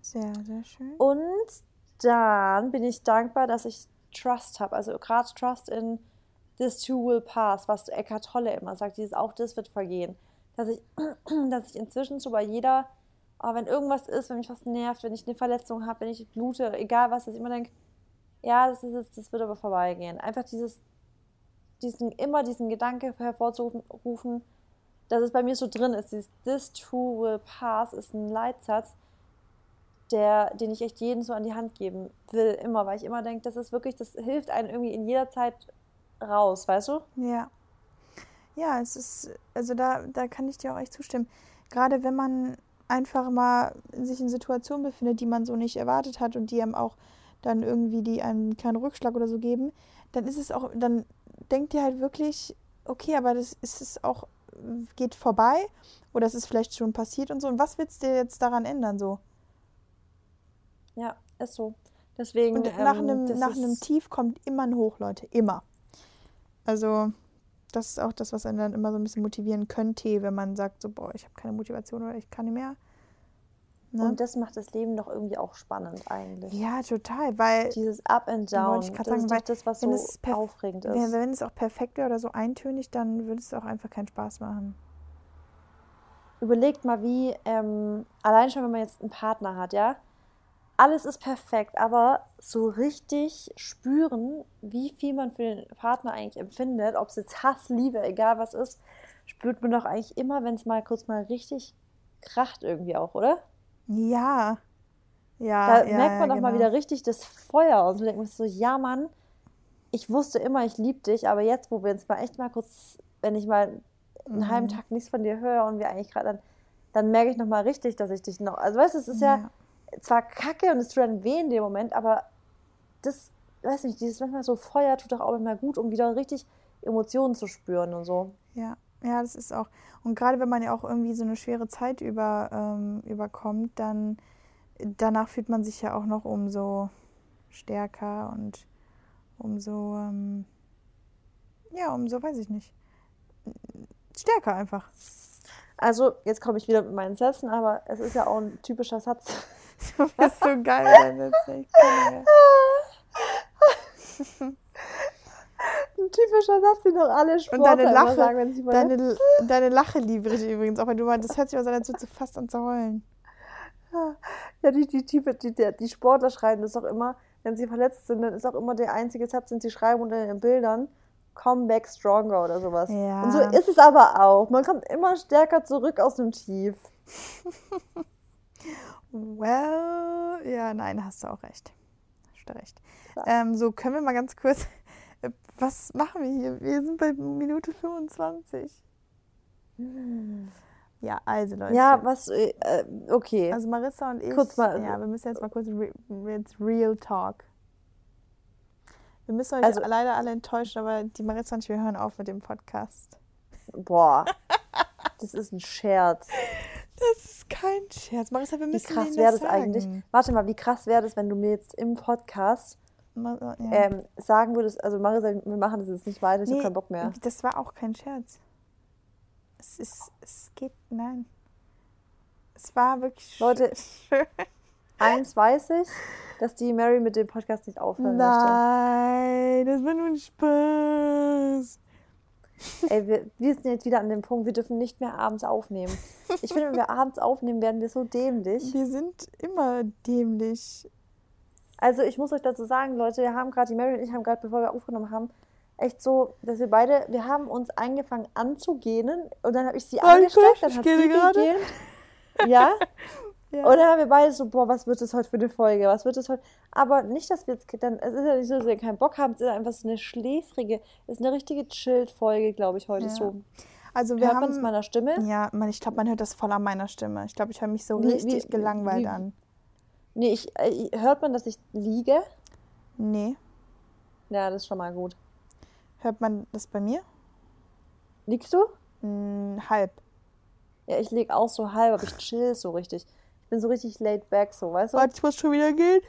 sehr, sehr schön.
Und dann bin ich dankbar, dass ich Trust habe, also gerade Trust in this too will pass, was Eckhart Tolle immer sagt, dieses auch das wird vergehen. Dass ich, dass ich inzwischen so bei jeder, oh, wenn irgendwas ist, wenn mich was nervt, wenn ich eine Verletzung habe, wenn ich blute, egal was, dass ich immer denke, ja, das ist jetzt, das wird aber vorbeigehen. Einfach dieses, diesen, immer diesen Gedanke hervorzurufen, dass es bei mir so drin ist. Dieses This too will pass ist ein Leitsatz, der, den ich echt jedem so an die Hand geben will, immer, weil ich immer denke, das ist wirklich, das hilft einem irgendwie in jeder Zeit raus, weißt du?
Ja. Ja, es ist, also da, da kann ich dir auch echt zustimmen. Gerade wenn man einfach mal sich in Situationen befindet, die man so nicht erwartet hat und die einem auch dann irgendwie die einen kleinen Rückschlag oder so geben, dann ist es auch, dann denkt ihr halt wirklich, okay, aber das ist es auch, geht vorbei oder es ist vielleicht schon passiert und so. Und was willst du jetzt daran ändern so?
Ja, ist so. Deswegen.
Und nach
ähm,
einem, nach einem Tief kommt immer ein Hoch, Leute. Immer. Also, das ist auch das, was einen dann immer so ein bisschen motivieren könnte, wenn man sagt, so, boah, ich habe keine Motivation oder ich kann nicht mehr. Ne?
Und das macht das Leben doch irgendwie auch spannend eigentlich.
ja, total, weil
Dieses Up and Down,
Wollte ich
das
sagen,
ist
weil
doch das, was
wenn
so
es
aufregend
wenn,
ist.
wenn es auch perfekt wäre oder so eintönig, dann würde es auch einfach keinen Spaß machen.
Überlegt mal, wie, ähm, allein schon, wenn man jetzt einen Partner hat, ja, alles ist perfekt, aber so richtig spüren, wie viel man für den Partner eigentlich empfindet, ob es jetzt Hass, Liebe, egal was ist, spürt man doch eigentlich immer, wenn es mal kurz mal richtig kracht irgendwie auch, oder?
Ja. Ja,
Da
ja,
merkt man
ja,
doch mal
genau.
wieder richtig das Feuer und so denkt man so, ja Mann, ich wusste immer, ich liebe dich, aber jetzt, wo wir uns mal echt mal kurz, wenn ich mal einen halben
Mhm.
Tag nichts von dir höre und wir eigentlich gerade dann, dann merke ich noch mal richtig, dass ich dich noch, also weißt du, es ist ja, zwar kacke und es tut dann weh in dem Moment, aber das, weiß nicht, dieses manchmal so Feuer tut doch auch immer gut, um wieder richtig Emotionen zu spüren und so.
Ja, ja, das ist auch. Und gerade wenn man ja auch irgendwie so eine schwere Zeit über, ähm, überkommt, dann danach fühlt man sich ja auch noch umso stärker und umso, ähm, ja, umso, weiß ich nicht, stärker einfach.
Also, jetzt komme ich wieder mit meinen Sätzen, aber es ist ja auch ein typischer Satz.
Du bist so geil deinen Sätzen. Ich kann mehr.
Ein typischer Satz, den doch alle
Und
Sportler
deine
immer
Lache,
sagen, wenn sie
deine, deine Lache liebe ich übrigens auch, weil du meinst, das hört sich mal so an, als würdest du fast an zu heulen.
Ja, die, die, die, die, die Sportler schreiben das auch immer, wenn sie verletzt sind, dann ist auch immer der einzige Satz, den sie schreiben unter den Bildern, come back stronger oder sowas.
Ja.
Und so ist es aber auch. Man kommt immer stärker zurück aus dem Tief.
Well, ja, nein, hast du auch recht. Hast du recht.
Ja.
Ähm, so, können wir mal ganz kurz, was machen wir hier? Wir sind bei Minute 25. Ja, also Leute.
Ja, was, äh, äh, okay.
Also Marissa und ich,
Kurz mal-
ja, wir müssen jetzt mal kurz re jetzt Real Talk. Wir müssen euch
Also-
leider alle enttäuschen, aber die Marissa und ich, wir hören auf mit dem Podcast.
Boah, das ist ein Scherz.
Das ist kein Scherz. Marissa, wir
Wie
müssen
krass
denen
wäre
das
das eigentlich? Warte mal, wie krass wäre das, wenn du mir jetzt im Podcast
ja.
ähm, sagen würdest, also Marisa, wir machen das jetzt nicht weiter, ich
Nee,
habe keinen Bock mehr.
Das war auch kein Scherz. Es ist, es geht, nein. Es war wirklich
Leute,
schön.
Eins weiß ich, dass die Mary mit dem Podcast nicht aufhören
Nein, das war nur ein Spaß.
möchte. Ey, wir, wir sind jetzt wieder an dem Punkt, wir dürfen nicht mehr abends aufnehmen. Ich finde, wenn wir abends aufnehmen, werden wir so dämlich.
Wir sind immer dämlich.
Also ich muss euch dazu sagen, Leute, wir haben gerade, die Mary und ich haben gerade, bevor wir aufgenommen haben, echt so, dass wir beide, wir haben uns angefangen anzugähnen und dann habe ich sie
Danke,
angesteckt, dann
ich
hat sie
gerade.
gegähnt. Ja,
Ja.
und dann haben wir beide so, boah, was wird das heute für eine Folge, was wird das heute? Aber nicht, dass wir jetzt, dann, es ist ja nicht so, dass wir keinen Bock haben, es ist einfach so eine schläfrige, es ist eine richtige Chilled-Folge, glaube ich, heute
Ja.
so.
Also wir
Hört man es
haben,
meiner Stimme?
ja, man, ich glaube, man hört das voll an meiner Stimme. Ich glaube, ich höre mich so
Wie-
richtig
wie-
gelangweilt
wie-
an.
Nee, ich, äh, hört man, dass ich liege?
Nee.
Ja, das ist schon mal gut.
Hört man das bei mir?
Liegst du?
Hm, halb.
Ja, ich lieg auch so halb, aber ich chill so richtig. Ich bin so richtig laid back, so, weißt du?
Warte, ich muss schon wieder gehen.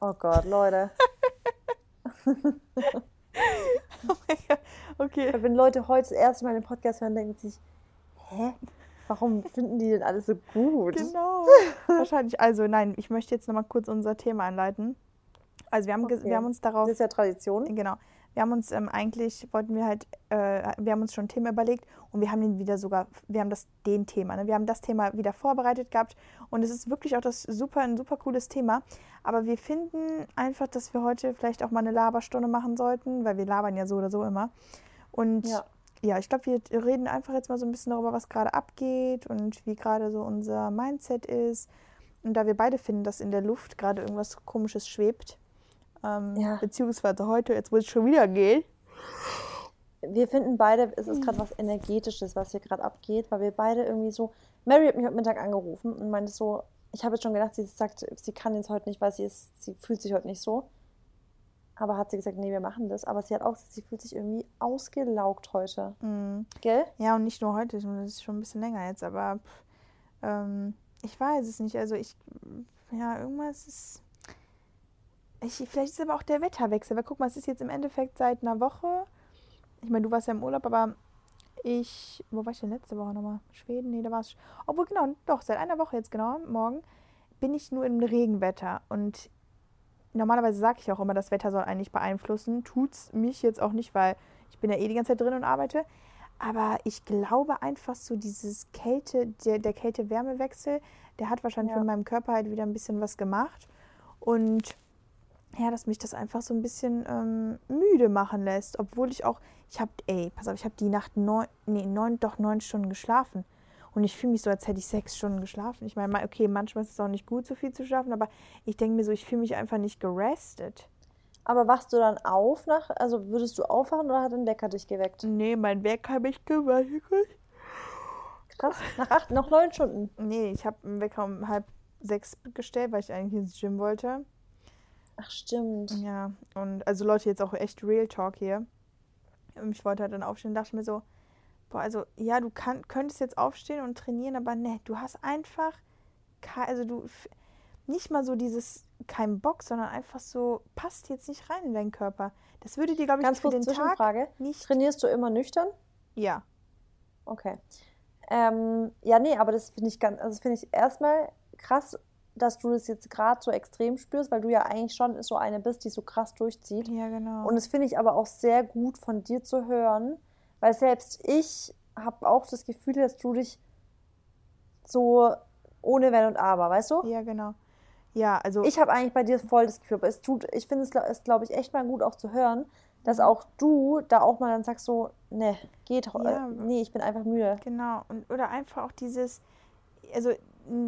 Oh Gott, Leute.
Oh mein Gott. Okay.
Wenn Leute heute das erste Mal den Podcast hören, denken sie sich, hä? Warum finden die denn alles so gut?
Genau. Wahrscheinlich. Also nein, ich möchte jetzt nochmal kurz unser Thema einleiten. Also wir haben,
Okay.
wir haben uns darauf
Das ist ja Tradition.
Genau. Wir haben uns ähm, eigentlich, wollten wir halt, äh, wir haben uns schon ein Thema überlegt und wir haben den wieder sogar, wir haben das, den Thema, ne? wir haben das Thema wieder vorbereitet gehabt und es ist wirklich auch das super, ein super cooles Thema. Aber wir finden einfach, dass wir heute vielleicht auch mal eine Laberstunde machen sollten, weil wir labern ja so oder so immer. Und
Ja.
Ja, ich glaube, wir reden einfach jetzt mal so ein bisschen darüber, was gerade abgeht und wie gerade so unser Mindset ist. Und da wir beide finden, dass in der Luft gerade irgendwas Komisches schwebt, ähm,
Ja.
beziehungsweise heute, jetzt muss ich schon wieder gehen.
Wir finden beide, es ist gerade was Energetisches, was hier gerade abgeht, weil wir beide irgendwie so. Mary hat mich heute Mittag angerufen und meinte so, ich habe jetzt schon gedacht, sie sagt, sie kann jetzt heute nicht, weil sie ist, sie fühlt sich heute nicht so. Aber hat sie gesagt, nee, wir machen das. Aber sie hat auch gesagt, sie fühlt sich irgendwie ausgelaugt heute.
Mm.
Gell?
Ja, und nicht nur heute, das ist schon ein bisschen länger jetzt, aber pff, ähm, ich weiß es nicht. Also ich, ja, irgendwas ist. Ich, vielleicht ist aber auch der Wetterwechsel, weil guck mal, es ist jetzt im Endeffekt seit einer Woche. Ich meine, du warst ja im Urlaub, aber ich. Wo war ich denn letzte Woche nochmal? Schweden? Nee, da war es. Obwohl, genau, doch, seit einer Woche jetzt genau, morgen, bin ich nur im Regenwetter. Und normalerweise sage ich auch immer, das Wetter soll eigentlich beeinflussen. Tut's mich jetzt auch nicht, weil ich bin ja eh die ganze Zeit drin und arbeite. Aber ich glaube einfach so dieses Kälte, der, der Kälte-Wärme-Wechsel, der hat wahrscheinlich
Ja.
mit meinem Körper halt wieder ein bisschen was gemacht. Und ja, dass mich das einfach so ein bisschen ähm, müde machen lässt. Obwohl ich auch, ich habe, ey, pass auf, ich habe die Nacht neun, nee, neun, doch neun Stunden geschlafen. Und ich fühle mich so, als hätte ich sechs Stunden geschlafen. Ich meine, okay, manchmal ist es auch nicht gut, so viel zu schlafen, aber ich denke mir so, ich fühle mich einfach nicht gerestet.
Aber wachst du dann auf nach, also würdest du aufwachen oder hat ein Wecker dich geweckt?
Nee, mein Wecker habe ich gemacht.
Krass. Nach acht, noch neun Stunden.
Nee, ich habe einen Wecker um halb sechs gestellt, weil ich eigentlich ins Gym wollte.
Ach, stimmt.
Ja, und also Leute, jetzt auch echt Real Talk hier. Ich wollte halt dann aufstehen und dachte mir so, boah, also ja, du kann, könntest jetzt aufstehen und trainieren, aber ne, du hast einfach, also du, nicht mal so dieses, kein Bock, sondern einfach so, passt jetzt nicht rein in deinen Körper. Das würde dir, glaube ich,
Ganz
für
kurz
den Tag
Zwischenfrage.
nicht,
Trainierst du immer nüchtern?
ja.
Okay. Ähm, ja, nee, aber das finde ich ganz, also das finde ich erstmal krass, dass du das jetzt gerade so extrem spürst, weil du ja eigentlich schon so eine bist, die so krass durchzieht.
Ja, genau.
Und das finde ich aber auch sehr gut von dir zu hören, weil selbst ich habe auch das Gefühl, dass du dich so ohne Wenn und Aber, weißt du?
Ja, genau. Ja, also.
Ich habe eigentlich bei dir voll das Gefühl, aber es tut, ich finde es, ist, glaube ich, echt mal gut auch zu hören, dass
Mhm.
auch du da auch mal dann sagst so, ne, geht,
Ja.
äh, nee, ich bin einfach müde.
Genau. Und, oder einfach auch dieses, also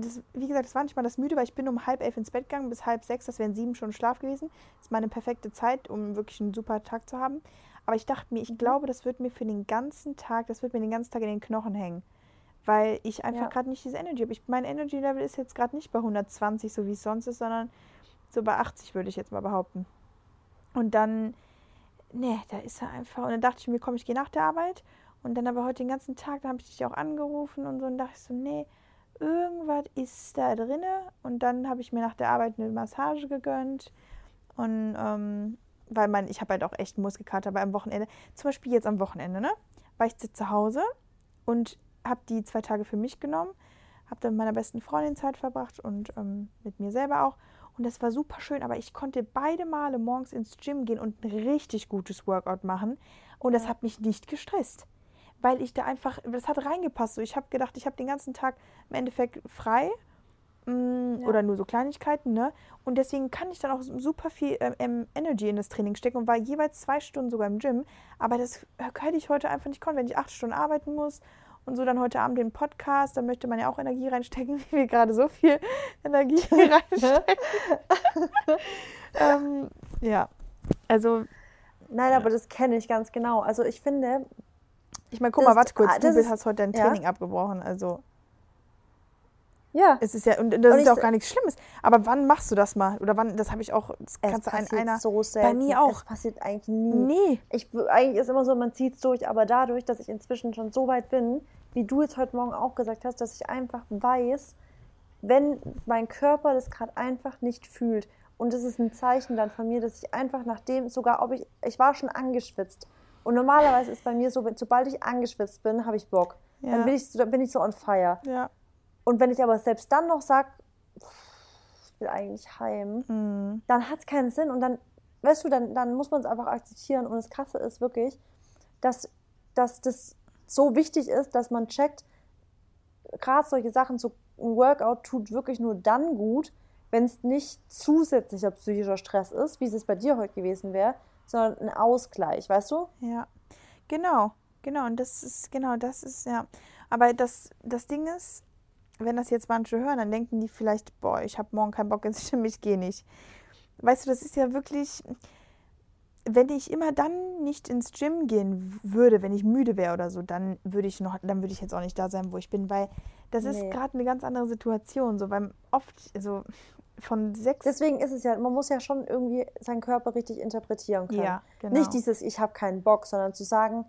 das, wie gesagt, das war nicht mal das müde, weil ich bin um halb elf ins Bett gegangen, bis halb sechs, das wären sieben Stunden Schlaf gewesen. Das ist meine perfekte Zeit, um wirklich einen super Tag zu haben. Aber ich dachte mir,
Mhm.
ich glaube, das wird mir für den ganzen Tag, das wird mir den ganzen Tag in den Knochen hängen. Weil ich einfach
Ja.
gerade nicht diese Energy habe. Ich, mein Energy Level ist jetzt gerade nicht bei 120, so wie es sonst ist, sondern so bei 80, würde ich jetzt mal behaupten. Und dann, ne, da ist er einfach. Und dann dachte ich mir, komm, ich gehe nach der Arbeit. Und dann aber heute den ganzen Tag, da habe ich dich auch angerufen und so. Und dachte ich so, nee, irgendwas ist da drinne. Und dann habe ich mir nach der Arbeit eine Massage gegönnt. Und ähm, weil man, ich habe halt auch echt einen Muskelkater, aber am Wochenende, zum Beispiel jetzt am Wochenende, ne, war ich zu Hause und habe die zwei Tage für mich genommen, habe dann mit meiner besten Freundin Zeit verbracht und ähm, mit mir selber auch. Und das war super schön, aber ich konnte beide Male morgens ins Gym gehen und ein richtig gutes Workout machen. Und das hat mich nicht gestresst, weil ich da einfach, das hat reingepasst. So, ich habe gedacht, ich habe den ganzen Tag im Endeffekt frei mm,
Ja.
oder nur so Kleinigkeiten, ne? Und deswegen kann ich dann auch super viel ähm, Energy in das Training stecken und war jeweils zwei Stunden sogar im Gym. Aber das hätte ich heute einfach nicht können, wenn ich acht Stunden arbeiten muss und so dann heute Abend den Podcast, da möchte man ja auch Energie reinstecken, wie wir gerade so viel Energie reinstecken. ähm, ja, also
Nein, aber das kenne ich ganz genau. Also ich finde,
ich meine, guck
Das-
mal, warte kurz,
ah,
du hast heute dein
ja.
Training abgebrochen, also
ja,
es ist ja, und das
Und
ist ja auch gar nichts Schlimmes, aber wann machst du das mal? Oder wann, das habe ich auch, das
es
kannst du
passiert
einer,
so selten.
mir auch.
Es passiert eigentlich nie.
nee,
Ich, eigentlich ist immer so, man zieht es durch, aber dadurch, dass ich inzwischen schon so weit bin, wie du jetzt heute Morgen auch gesagt hast, dass ich einfach weiß, wenn mein Körper das gerade einfach nicht fühlt. Und das ist ein Zeichen dann von mir, dass ich einfach nachdem, sogar ob ich, ich war schon angeschwitzt. Und normalerweise ist bei mir so, sobald ich angeschwitzt bin, habe ich Bock.
Ja.
Dann bin ich, so- dann bin ich so on fire.
ja,
Und wenn ich aber selbst dann noch sage, ich will eigentlich heim,
mm,
dann hat es keinen Sinn. Und dann, weißt du, dann, dann muss man es einfach akzeptieren. Und das Krasse ist wirklich, dass, dass das so wichtig ist, dass man checkt, gerade solche Sachen, so ein Workout tut wirklich nur dann gut, wenn es nicht zusätzlicher psychischer Stress ist, wie es es bei dir heute gewesen wäre, sondern ein Ausgleich, weißt du?
ja, genau, genau, und das ist, genau, das ist, ja, aber das, das Ding ist, wenn das jetzt manche hören, dann denken die vielleicht, boah, ich habe morgen keinen Bock ins Gym, ich gehe nicht. Weißt du, das ist ja wirklich, wenn ich immer dann nicht ins Gym gehen würde, wenn ich müde wäre oder so, dann würde ich noch, dann würde ich jetzt auch nicht da sein, wo ich bin, weil das ist
Nee.
gerade eine ganz andere Situation. So beim oft, also von sechs.
Deswegen ist es ja, man muss ja schon irgendwie seinen Körper richtig interpretieren können.
Ja, genau.
Nicht dieses, ich habe keinen Bock, sondern zu sagen,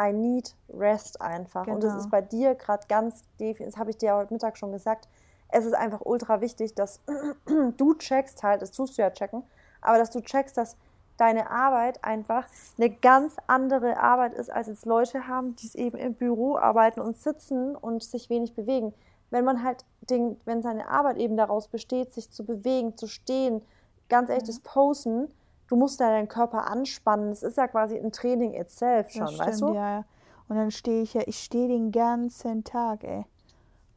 I need rest einfach. Und das
Genau.
ist bei dir gerade ganz definitiv, das habe ich dir ja heute Mittag schon gesagt, es ist einfach ultra wichtig, dass du checkst halt, das tust du ja checken, aber dass du checkst, dass deine Arbeit einfach eine ganz andere Arbeit ist, als jetzt Leute haben, die es eben im Büro arbeiten und sitzen und sich wenig bewegen. Wenn man halt den, wenn seine Arbeit eben daraus besteht, sich zu bewegen, zu stehen, ganz ehrlich, das Posen, du musst ja deinen Körper anspannen. Das ist ja quasi ein Training itself schon,
Das stimmt,
weißt du?
Ja, ja. Und dann stehe ich ja, ich stehe den ganzen Tag, ey.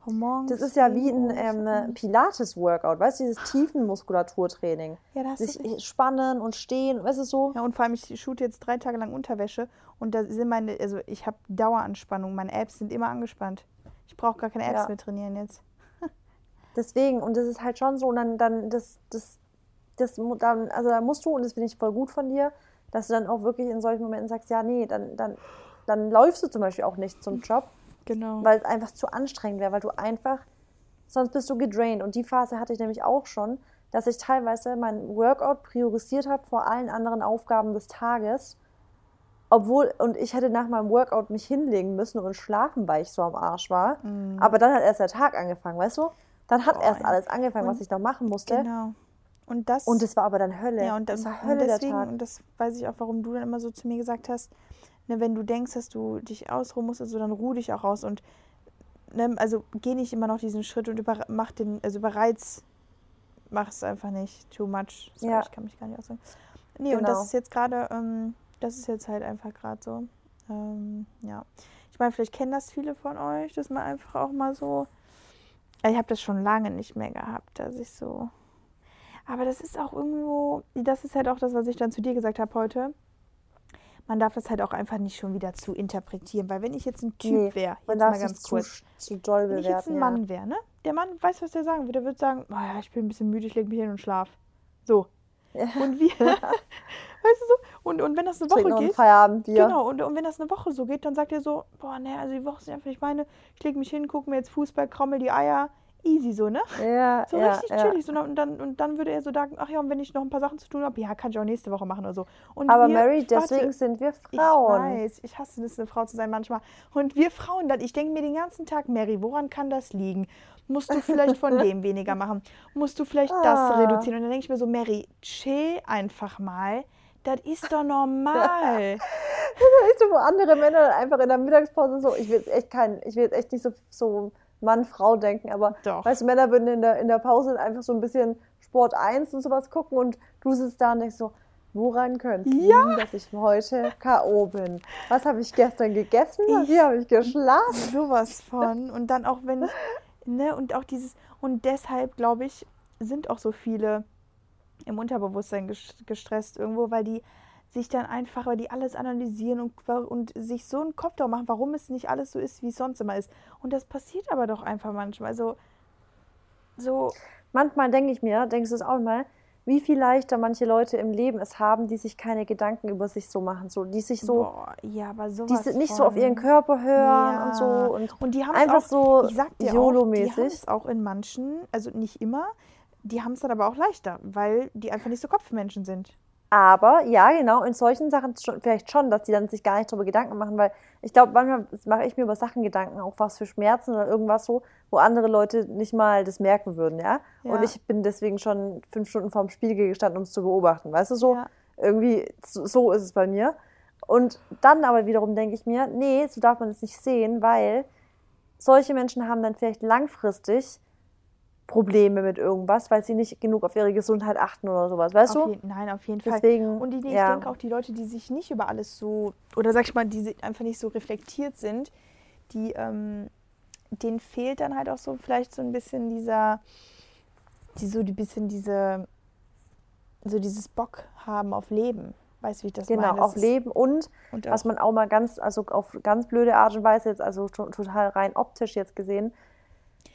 Morgens
Das ist ja wie
7
ein ähm, Pilates-Workout, weißt du, dieses Tiefenmuskulaturtraining.
Ja, da hast du
Sich
recht.
spannen und stehen, weißt du so?
Ja, und vor allem, ich shoote jetzt drei Tage lang Unterwäsche und da sind meine, also ich habe Daueranspannung, meine Apps sind immer angespannt. Ich brauche gar keine Apps
Ja.
mehr trainieren jetzt.
Deswegen, und das ist halt schon so, und dann, dann das, das, das, dann, also da musst du, und das finde ich voll gut von dir, dass du dann auch wirklich in solchen Momenten sagst, ja, nee, dann, dann, dann läufst du zum Beispiel auch nicht zum Job,
Genau.
weil es einfach zu anstrengend wäre, weil du einfach, sonst bist du gedraint. Und die Phase hatte ich nämlich auch schon, dass ich teilweise mein Workout priorisiert habe vor allen anderen Aufgaben des Tages. Obwohl, und ich hätte nach meinem Workout mich hinlegen müssen und schlafen, weil ich so am Arsch war. Aber dann hat erst der Tag angefangen, weißt du? Dann hat
Boah,
erst alles angefangen, was ich noch machen musste.
genau. Und das,
Und es war aber dann Hölle.
ja, und,
das war
und
Hölle
deswegen,
der Tag.
und das weiß ich auch, warum du dann immer so zu mir gesagt hast, ne, wenn du denkst, dass du dich ausruhen musst, also dann ruh dich auch aus und ne, also geh nicht immer noch diesen Schritt und über, mach den, also überreiz, mach es einfach nicht too much. Sorry,
Ja.
ich kann mich gar nicht ausdrücken. Nee, und das
Genau.
ist jetzt gerade, ähm, das ist jetzt halt einfach gerade so. Ähm, ja. Ich meine, vielleicht kennen das viele von euch, dass man einfach auch mal so. Ich habe das schon lange nicht mehr gehabt, dass ich so. Aber das ist auch irgendwo, das ist halt auch das, was ich dann zu dir gesagt habe heute. Man darf das halt auch einfach nicht schon wieder zu interpretieren, weil wenn ich jetzt ein Typ
Nee,
wäre, jetzt mal ganz
zu,
kurz,
zu doll
wenn ich jetzt ein
ja.
Mann wäre, ne? Der Mann weiß, was der sagen würde. Der würde sagen, oh ja, ich bin ein bisschen müde, ich lege mich hin und schlaf. So.
Ja.
Und wie, weißt du so? Und, und wenn das eine
Trink
Woche geht,
Feierabendbier.
Genau, und, und wenn das eine Woche so geht, dann sagt er so, boah, ne, also die Woche ist einfach nicht meine, ich lege mich hin, gucke mir jetzt Fußball, krammel die Eier, easy so, ne?
Ja,
So
ja,
richtig
ja.
chillig. So, und, dann, und dann würde er so sagen, ach ja, und wenn ich noch ein paar Sachen zu tun habe, ja, kann ich auch nächste Woche machen oder so. Und
Aber
wir,
Mary,
warte,
deswegen sind wir
ich
Frauen.
weiß, ich hasse es, eine Frau zu sein manchmal. Und wir Frauen dann, ich denke mir den ganzen Tag, Mary, woran kann das liegen? Musst du vielleicht von dem weniger machen? Musst du vielleicht das
Ah.
reduzieren? Und dann denke ich mir so, Mary, chill einfach mal. Das ist doch normal.
Weißt du, wo andere Männer einfach in der Mittagspause so, ich will jetzt echt kein, ich will jetzt echt nicht so, so Mann-Frau denken, aber
Doch.
weißt du, Männer würden in der, in der Pause einfach so ein bisschen Sport 1 und sowas gucken und du sitzt da und denkst so, woran könnte es
Ja.
liegen, dass ich heute K.O. bin? Was habe ich gestern gegessen? Wie habe ich geschlafen?
Sowas von. Und dann auch, wenn ich, ne, und auch dieses, und deshalb, glaube ich, sind auch so viele im Unterbewusstsein ges- gestresst irgendwo, weil die sich dann einfach, weil die alles analysieren und, und sich so einen Kopf darüber machen, warum es nicht alles so ist, wie es sonst immer ist. Und das passiert aber doch einfach manchmal. Also, so,
Manchmal denke ich mir, denkst du es auch mal, wie viel leichter manche Leute im Leben es haben, die sich keine Gedanken über sich so machen, so, die sich so,
boah, ja, aber
die
sowas.
sind nicht so auf
von.
ihren Körper hören
Ja.
und so und
Und die haben
einfach
auch,
so
ich sag dir auch, die haben
YOLO-mäßig.
es auch in manchen, also nicht immer, die haben es dann aber auch leichter, weil die einfach nicht so Kopfmenschen sind.
Aber ja, genau, in solchen Sachen schon, vielleicht schon, dass die dann sich gar nicht darüber Gedanken machen, weil ich glaube, manchmal mache ich mir über Sachen Gedanken, auch was für Schmerzen oder irgendwas so, wo andere Leute nicht mal das merken würden, ja.
Ja.
Und ich bin deswegen schon fünf Stunden vorm Spiegel gestanden, um es zu beobachten, weißt du so?
Ja.
Irgendwie, so, so ist es bei mir. Und dann aber wiederum denke ich mir, nee, so darf man es nicht sehen, weil solche Menschen haben dann vielleicht langfristig Probleme mit irgendwas, weil sie nicht genug auf ihre Gesundheit achten oder sowas, weißt
Auf
du?
jeden, nein, auf jeden Fall.
Deswegen,
Und die, ich
ja.
denke auch, die Leute, die sich nicht über alles so, oder sag ich mal, die einfach nicht so reflektiert sind, die, ähm, denen fehlt dann halt auch so vielleicht so ein bisschen dieser, die so ein bisschen diese, so dieses Bock haben auf Leben. Weißt du, wie ich das
Genau,
meine? Das
auf Leben und
Und
was man auch mal ganz, also auf ganz blöde Art und Weise jetzt, also to- total rein optisch jetzt gesehen,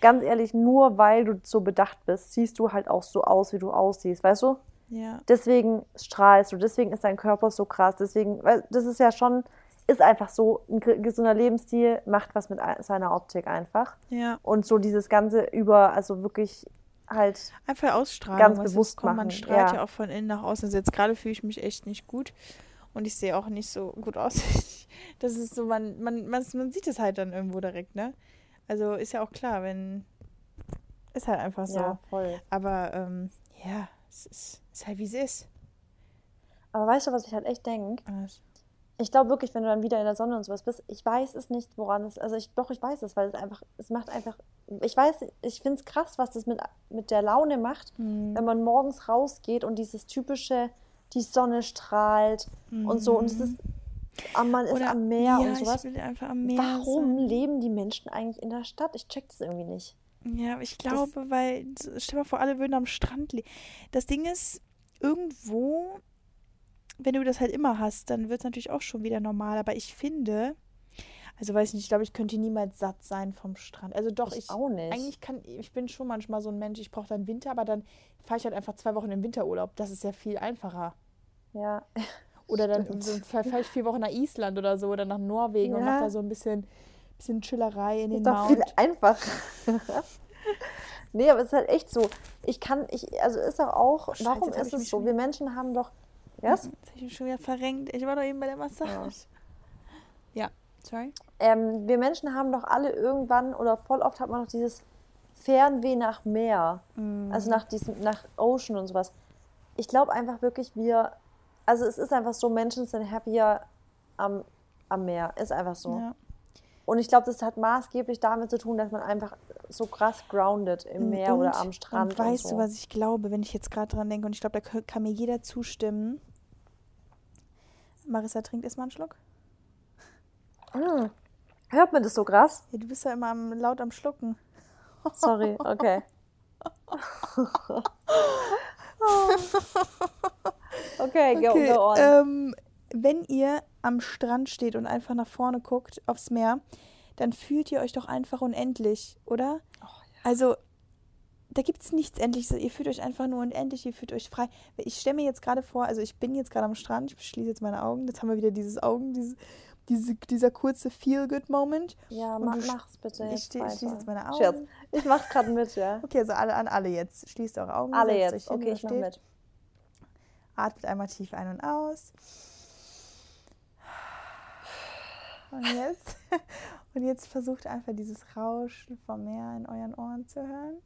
ganz ehrlich, nur weil du so bedacht bist, siehst du halt auch so aus, wie du aussiehst, weißt du?
ja,
Deswegen strahlst du, deswegen ist dein Körper so krass, deswegen, weil das ist ja schon, ist einfach so, ein ge- gesunder Lebensstil macht was mit ein- seiner Optik einfach.
ja.
Und so dieses Ganze über, also wirklich halt,
Einfach ausstrahlen.
Ganz bewusst
kommt, Man
machen,
strahlt
ja.
ja. auch von innen nach außen. Also jetzt gerade fühle ich mich echt nicht gut. Und ich sehe auch nicht so gut aus. Das ist so, man, man, man, man sieht es halt dann irgendwo direkt, ne? Also ist ja auch klar, wenn. Ist halt einfach so.
ja, voll.
Aber ähm, ja, es ist, ist halt wie es ist.
Aber weißt du, was ich halt echt denke? Ich glaube wirklich, wenn du dann wieder in der Sonne und sowas bist, ich weiß es nicht, woran es, also ich, doch, ich weiß es, weil es einfach, es macht einfach, ich weiß, ich finde es krass, was das mit, mit der Laune macht,
hm,
wenn man morgens rausgeht und dieses typische, die Sonne strahlt und so und es ist, ah, man ist
Oder-
am Meer
ja,
und
Ich
sowas.
will einfach am Meer
Warum
sein.
leben die Menschen eigentlich in der Stadt? Ich check das irgendwie nicht.
Ja, ich glaube, weil, stell mal vor, alle würden am Strand leben. Das Ding ist, irgendwo, wenn du das halt immer hast, dann wird es natürlich auch schon wieder normal. Aber ich finde, also weiß ich nicht, ich glaube, ich könnte niemals satt sein vom Strand. Also doch, ich,
auch nicht.
eigentlich kann, ich bin schon manchmal so ein Mensch, ich brauche dann Winter, aber dann fahre ich halt einfach zwei Wochen im Winterurlaub. Das ist ja viel einfacher.
ja.
Oder dann so, ich vier Wochen nach Island oder so oder nach Norwegen und
Ja.
mache da so ein bisschen, bisschen Chillerei in den
Ist doch
Mount.
viel einfacher. nee, aber es ist halt echt so. Ich kann, ich, also ist doch auch,
Oh, Scheiße,
warum ist es so? Wir Menschen haben doch, was?
Jetzt habe ich mich schon wieder verrenkt. Ich war doch eben bei der Massage. Ja, sorry.
Ähm, wir Menschen haben doch alle irgendwann oder voll oft hat man noch dieses Fernweh nach Meer.
Mm.
Also nach diesem, nach Ocean und sowas. Ich glaube einfach wirklich, wir, also es ist einfach so, Menschen sind happier am am Meer. Ist einfach so.
Ja.
Und ich glaube, das hat maßgeblich damit zu tun, dass man einfach so krass grounded im Meer
und,
oder am Strand
Und weißt
und
du,
so.
was ich glaube, wenn ich jetzt gerade dran denke, und ich glaube, da kann mir jeder zustimmen. Marissa trinkt erstmal einen Schluck.
Mm. Hört man das so krass?
Ja, du bist ja immer am, laut am Schlucken.
Sorry, okay. okay, go,
Okay,
go on.
ähm, wenn ihr am Strand steht und einfach nach vorne guckt aufs Meer, dann fühlt ihr euch doch einfach unendlich, oder?
Oh,
Also, da gibt es nichts Endliches. Ihr fühlt euch einfach nur unendlich, ihr fühlt euch frei. Ich stelle mir jetzt gerade vor, also ich bin jetzt gerade am Strand, ich schließe jetzt meine Augen. Jetzt haben wir wieder dieses Augen, diese, diese, dieser kurze Feel-Good-Moment.
ja,
und
ma
du sch-
mach's bitte
Ich,
jetzt
steh, ich schließe jetzt meine Augen.
Scherz. Ich mach's gerade mit, ja.
Okay, also alle an alle jetzt. Schließt eure Augen.
Alle jetzt.
hin,
Okay, ich mach
steht.
mit.
Atmet einmal tief ein und aus. Und jetzt, und jetzt versucht einfach dieses Rauschen vom Meer in euren Ohren zu hören.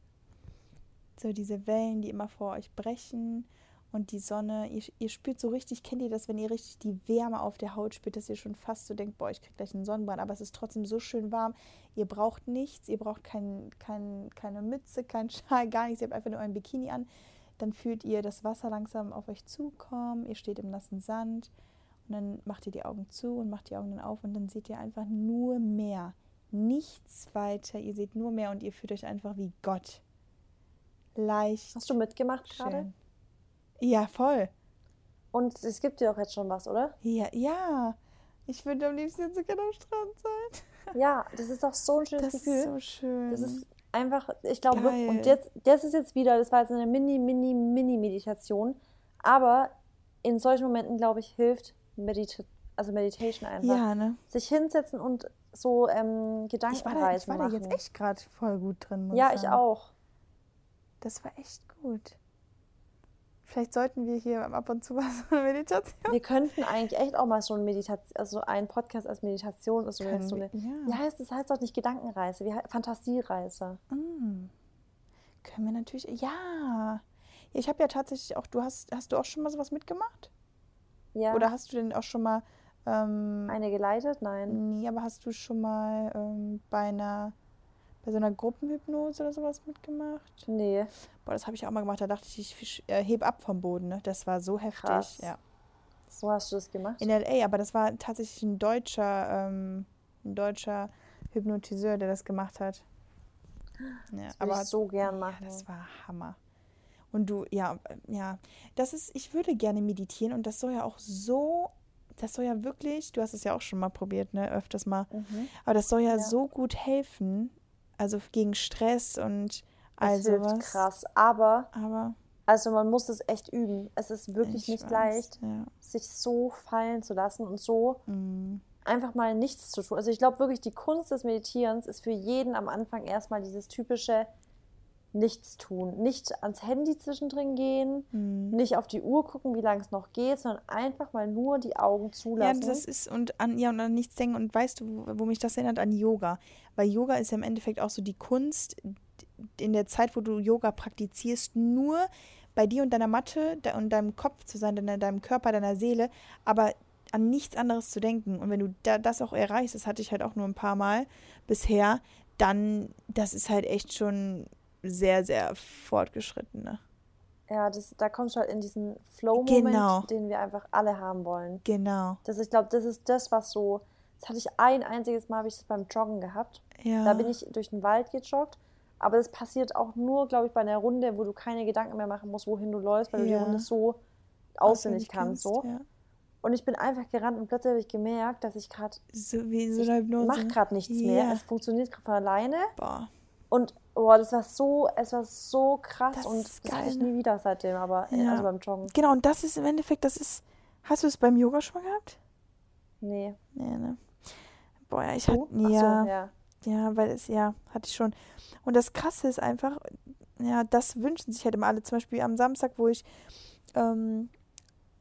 So diese Wellen, die immer vor euch brechen und die Sonne. Ihr, ihr spürt so richtig, kennt ihr das, wenn ihr richtig die Wärme auf der Haut spürt, dass ihr schon fast so denkt, boah, ich krieg gleich einen Sonnenbrand, aber es ist trotzdem so schön warm. Ihr braucht nichts, ihr braucht kein, kein, keine Mütze, kein Schal, gar nichts. Ihr habt einfach nur ein Bikini an. Dann fühlt ihr das Wasser langsam auf euch zukommen. Ihr steht im nassen Sand und dann macht ihr die Augen zu und macht die Augen dann auf und dann seht ihr einfach nur Meer. Nichts weiter. Ihr seht nur Meer und ihr fühlt euch einfach wie Gott. Leicht.
Hast du mitgemacht gerade?
Ja, voll.
Und es gibt dir doch jetzt schon was, oder?
Ja, ja. Ich würde am liebsten jetzt so gerne am Strand sein.
Ja, das ist doch so ein schönes
Das
Gefühl.
ist so schön.
Das ist einfach, ich glaube,
Geil.
und jetzt, das ist jetzt wieder, das war jetzt eine mini, mini, mini Meditation, aber in solchen Momenten, glaube ich, hilft Medita also Meditation einfach.
ja, ne?
Sich hinsetzen und so ähm,
Ich war da, ich
Gedankenreisen
war da
machen.
jetzt echt gerade voll gut drin.
Ja,
ich
auch.
Das war echt gut. Vielleicht sollten wir hier ab und zu mal so eine Meditation
Wir könnten eigentlich echt auch mal so ein Meditation, also einen Podcast als Meditation, also
Können
jetzt so eine,
ja.
wie heißt das? Heißt doch nicht Gedankenreise, wie Fantasiereise.
Mm. Können wir natürlich. Ja. Ich habe ja tatsächlich auch. Du hast, hast du auch schon mal sowas mitgemacht?
Ja.
Oder hast du denn auch schon mal. Ähm,
eine geleitet? Nein.
nee, aber hast du schon mal ähm, bei einer. Bei so einer Gruppenhypnose oder sowas mitgemacht?
Nee.
Boah, das habe ich auch mal gemacht. Da dachte ich, ich äh, heb ab vom Boden. Ne? Das war so heftig.
Krass.
Ja.
So hast du das gemacht?
In LA, aber das war tatsächlich ein deutscher, ähm, ein deutscher Hypnotiseur, der das gemacht hat. Ja,
das ich so gern
ja,
machen.
das war Hammer. Und du, ja, äh, ja, das ist, ich würde gerne meditieren und das soll ja auch so, das soll ja wirklich, du hast es ja auch schon mal probiert, ne, öfters mal,
Mhm.
aber das soll ja,
Ja.
so gut helfen, also gegen Stress und all
Das hilft
sowas.
krass. Aber,
Aber
also man muss es echt üben. Es ist wirklich
ich
nicht
weiß,
leicht,
Ja.
sich so fallen zu lassen und so
Mm.
einfach mal nichts zu tun. Also ich glaube wirklich, die Kunst des Meditierens ist für jeden am Anfang erstmal dieses typische Nichtstun. Nicht ans Handy zwischendrin gehen,
Mm.
nicht auf die Uhr gucken, wie lange es noch geht, sondern einfach mal nur die Augen
Ja,
zulassen.
das ist und an ja und an nichts denken und weißt du, wo, wo mich das erinnert an Yoga, weil Yoga ist ja im Endeffekt auch so die Kunst in der Zeit, wo du Yoga praktizierst, nur bei dir und deiner Matte und deinem Kopf zu sein, deinem Körper, deiner Seele, aber an nichts anderes zu denken. Und wenn du da, das auch erreichst, das hatte ich halt auch nur ein paar Mal bisher, dann das ist halt echt schon sehr, sehr fortgeschritten. Ne?
ja, das, da kommst du halt in diesen Flow-Moment,
Genau.
den wir einfach alle haben wollen.
Genau.
Das, ich glaube, das ist das, was so. Das hatte ich ein einziges Mal, habe ich das beim Joggen gehabt.
Ja.
Da bin ich durch den Wald gejoggt. Aber das passiert auch nur, glaube ich, bei einer Runde, wo du keine Gedanken mehr machen musst, wohin du läufst, weil du
Ja.
die Runde so auswendig kannst. So.
Ja.
Und ich bin einfach gerannt und plötzlich habe ich gemerkt, dass ich gerade,
So wie so
ich
eine Hypnose.
mache gerade nichts mehr. Es funktioniert gerade von alleine.
Boah.
Und boah, das war so, es war so krass
Das
und das hatte ich
geil, ne?
nie wieder seitdem, aber äh, also beim Joggen.
Genau, und das ist im Endeffekt, das ist. Hast du es beim Yoga schon mal gehabt?
Nee.
Nee, ne? Boah, ja, ich
Du?
hatte.
Ach so,
Ja,
ja.
ja, weil es, ja, hatte ich schon. Und das Krasse ist einfach, ja, das wünschen sich halt immer alle. Zum Beispiel am Samstag, wo ich ähm,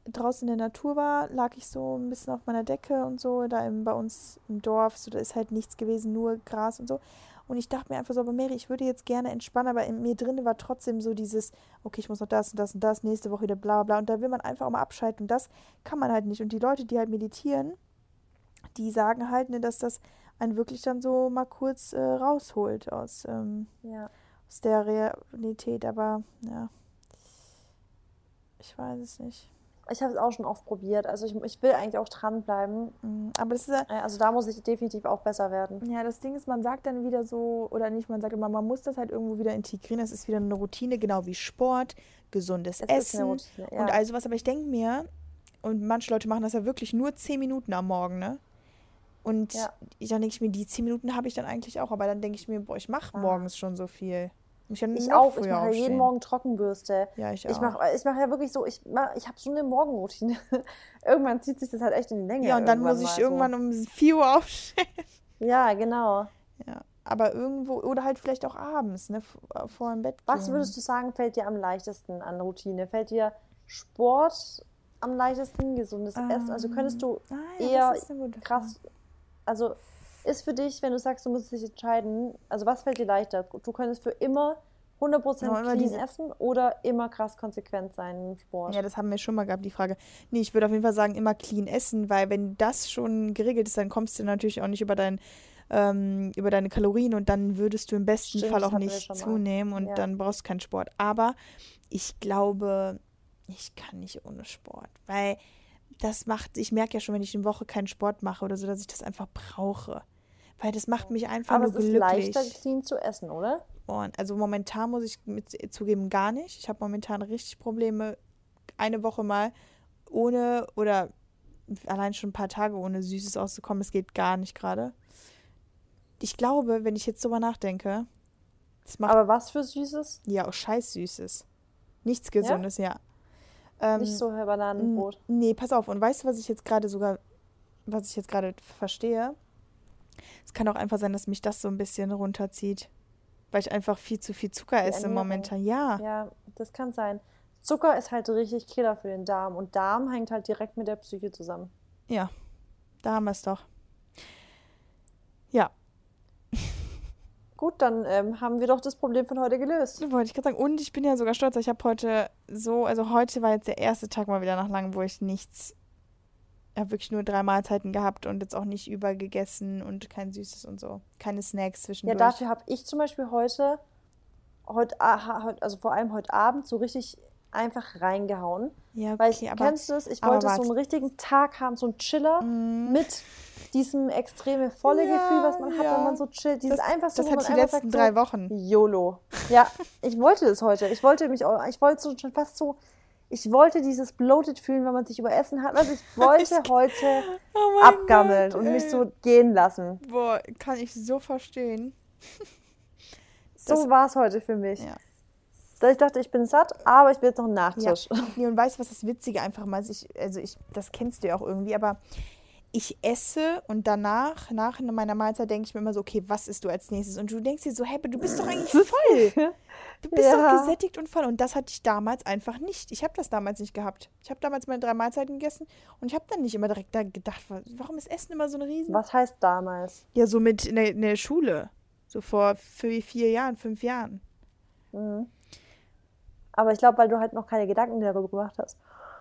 draußen in der Natur war, lag ich so ein bisschen auf meiner Decke und so, da im, bei uns im Dorf, so, da ist halt nichts gewesen, nur Gras und so. Und ich dachte mir einfach so, aber Mary, ich würde jetzt gerne entspannen, aber in mir drin war trotzdem so dieses, okay, ich muss noch das und das und das, nächste Woche wieder bla bla. Und da will man einfach auch mal abschalten. Und das kann man halt nicht. Und die Leute, die halt meditieren, die sagen halt, ne, dass das einen wirklich dann so mal kurz äh, rausholt aus, ähm,
Ja.
aus der Realität. Aber ja, ich weiß es nicht.
Ich habe es auch schon oft probiert. Also ich, ich will eigentlich auch dranbleiben.
Mm, Aber das ist ja,
Äh, Also da muss ich definitiv auch besser werden.
Ja, das Ding ist, man sagt dann wieder so, oder nicht, man sagt immer, man muss das halt irgendwo wieder integrieren. Das ist wieder eine Routine, genau wie Sport, gesundes
Es
Essen
Routine, ja.
und all sowas. Aber ich denke mir, und manche Leute machen das ja wirklich nur 10 Minuten am Morgen, ne? Und
Ja.
ich, dann denke ich mir, die 10 Minuten habe ich dann eigentlich auch. Aber dann denke ich mir, boah, ich mache
Ah.
morgens schon so viel. Ich,
Ich auch. Ich mache ja jeden
aufstehen.
Morgen Trockenbürste.
Ja, ich
Ich
auch.
mache ich mach ja wirklich so, ich, mach, ich habe so eine Morgenroutine. irgendwann zieht sich das halt echt in die Länge.
Ja, und dann muss ich
mal
irgendwann um 4 Uhr aufstehen.
So. Ja, genau.
Ja, aber irgendwo, oder halt vielleicht auch abends, ne? v- Vor dem Bett
Was würdest du sagen, fällt dir am leichtesten an Routine? Fällt dir Sport am leichtesten, gesundes Essen? Also könntest du
Ah, ja,
eher krass, also ist für dich, wenn du sagst, du musst dich entscheiden, also was fällt dir leichter? Du könntest für immer 100%
Ja, immer
clean
diese-
essen oder immer krass konsequent sein im Sport?
Ja, das haben wir schon mal gehabt, die Frage. Nee, ich würde auf jeden Fall sagen, immer clean essen, weil wenn das schon geregelt ist, dann kommst du natürlich auch nicht über, dein, ähm, über deine Kalorien und dann würdest du im besten
Stimmt,
Fall auch nicht zunehmen und
Ja.
dann brauchst du keinen Sport. Aber ich glaube, ich kann nicht ohne Sport, weil das macht, ich merke ja schon, wenn ich eine Woche keinen Sport mache oder so, dass ich das einfach brauche. Weil das macht mich einfach
Aber
nur
es ist
glücklich.
leichter, clean zu essen, oder?
Und also momentan muss ich mit zugeben gar nicht. Ich habe momentan richtig Probleme, eine Woche mal ohne oder allein schon ein paar Tage ohne Süßes auszukommen. Es geht gar nicht gerade. Ich glaube, wenn ich jetzt drüber nachdenke,
Aber was für Süßes?
ja auch scheiß Süßes. Nichts Gesundes, ja. Ähm,
Nicht so Bananenbrot.
Nee, pass auf. Und weißt du, was ich jetzt gerade sogar, was ich jetzt gerade verstehe? Es kann auch einfach sein, dass mich das so ein bisschen runterzieht. Weil ich einfach viel zu viel Zucker esse
Ernährung.
momentan. Ja.
Ja, das kann sein. Zucker ist halt richtig Killer für den Darm und Darm hängt halt direkt mit der Psyche zusammen.
Ja. Da haben wir es doch. Ja,
Gut, dann ähm, haben wir doch das Problem von heute gelöst.
wollte ich gerade sagen. Und ich bin ja sogar stolz. Ich habe heute so, also heute war jetzt der erste Tag mal wieder nach langem, wo ich nichts, ich habe wirklich nur drei Mahlzeiten gehabt und jetzt auch nicht übergegessen und kein Süßes und so. Keine Snacks
Ja,
zwischendurch.
dafür habe ich zum Beispiel heute, heute, ah, heute, also vor allem heute Abend, so richtig einfach reingehauen.
Ja,
Weil ich,
okay, aber
kennst du das? Ich wollte so einen richtigen Tag haben, so einen Chiller
Mm.
mit diesem extreme volle
Ja,
Gefühl, was man hat,
ja.
wenn man so chillt. Dieses
das,
einfach so,
das hat die letzten
sagt,
drei Wochen.
YOLO. Ja, ich wollte das heute. Ich wollte mich auch, ich wollte so schon fast so, ich wollte dieses bloated fühlen, wenn man sich überessen hat. Also ich wollte heute
Oh
abgammeln
Gott,
und mich so gehen lassen.
Boah, kann ich so verstehen.
So
Das-
war es heute für mich.
Ja.
Da ich dachte, ich bin satt, aber ich will jetzt noch einen
Ja.
Nachtisch.
Nee, und weißt du, was das Witzige einfach mal ist? Ich, also ich, das kennst du ja auch irgendwie, aber ich esse und danach, nach meiner Mahlzeit, denke ich mir immer so, okay, was isst du als nächstes? Und du denkst dir so, hey, du bist doch eigentlich voll. Du bist
Ja.
doch gesättigt und voll. Und das hatte ich damals einfach nicht. Ich habe das damals nicht gehabt. Ich habe damals meine drei Mahlzeiten gegessen und ich habe dann nicht immer direkt da gedacht, warum ist Essen immer so ein Riesen?
Was heißt damals?
Ja, so mit in der, in der Schule. So vor vier, vier Jahren, fünf Jahren.
Mhm. Aber ich glaube, weil du halt noch keine Gedanken darüber gemacht hast.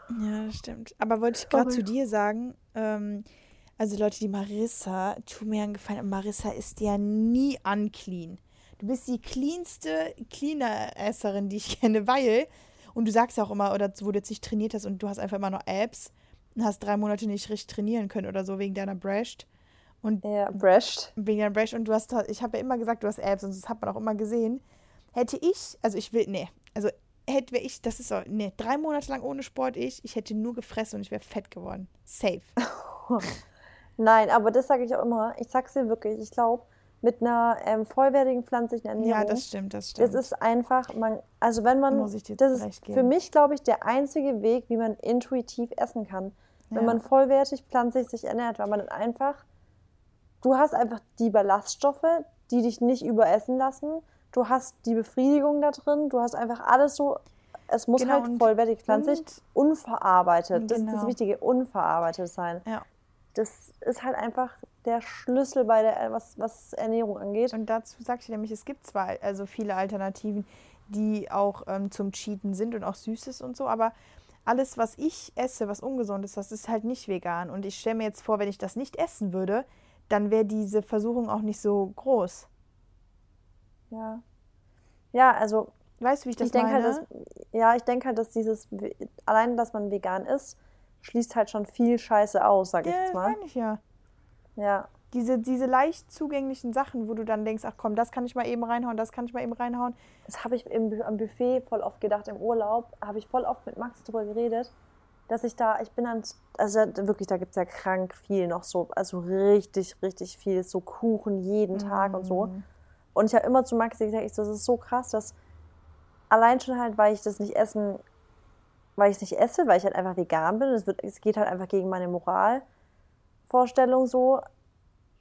Ja, das stimmt. Aber wollte ich gerade zu dir sagen, ähm, also Leute, die Marissa, tu mir einen Gefallen, Marissa ist ja nie unclean. Du bist die cleanste Cleaner-Esserin, die ich kenne, weil, und du sagst ja auch immer, oder wo du jetzt nicht trainiert hast und du hast einfach immer noch Abs und hast drei Monate nicht richtig trainieren können oder so wegen deiner Breast. Und
Ja, Breast.
wegen deiner Breast und du hast, ich habe ja immer gesagt, du hast Abs und das hat man auch immer gesehen. Hätte ich, also ich will, nee, also hätte ich, das ist so, nee, drei Monate lang ohne Sport ich, ich hätte nur gefressen und ich wäre fett geworden. Safe.
Nein, aber das sage ich auch immer. Ich sag's dir wirklich. Ich glaube, mit einer ähm, vollwertigen pflanzlichen Ernährung.
Ja, das stimmt, das stimmt.
Das ist einfach, man, also wenn man,
Muss ich dir
das ist
geben.
für mich, glaube ich, der einzige Weg, wie man intuitiv essen kann. Wenn
Ja.
man vollwertig pflanzlich sich ernährt, weil man dann einfach, du hast einfach die Ballaststoffe, die dich nicht überessen lassen. Du hast die Befriedigung da drin. Du hast einfach alles so, es muss
Genau,
halt vollwertig pflanzlich,
und-
unverarbeitet. Das ist das
Genau.
Wichtige, unverarbeitet sein.
Ja.
Das ist halt einfach der Schlüssel bei der, was, was Ernährung angeht.
Und dazu sagte ich nämlich, es gibt zwar also viele Alternativen, die auch ähm, zum Cheaten sind und auch Süßes und so, aber alles, was ich esse, was ungesund ist, das ist halt nicht vegan. Und ich stelle mir jetzt vor, wenn ich das nicht essen würde, dann wäre diese Versuchung auch nicht so groß.
Ja. Ja, also.
Weißt du, wie ich das
ich denk
meine?
Halt, dass, ja, ich denke halt, dass dieses, allein, dass man vegan ist, schließt halt schon viel Scheiße aus, sag
ja,
ich jetzt mal.
Meine ich ja.
Ja.
Diese, diese leicht zugänglichen Sachen, wo du dann denkst, ach komm, das kann ich mal eben reinhauen, das kann ich mal eben reinhauen.
Das habe ich im, am Buffet voll oft gedacht, im Urlaub, habe ich voll oft mit Max drüber geredet, dass ich da, ich bin dann, also wirklich, da gibt es ja krank viel noch so, also richtig, richtig viel, so Kuchen jeden Tag und so. Und ich habe immer zu Max gesagt, ich so, das ist so krass, dass allein schon halt, weil ich das nicht essen, weil ich es nicht esse, weil ich halt einfach vegan bin, es, wird, es geht halt einfach gegen meine Moralvorstellung so,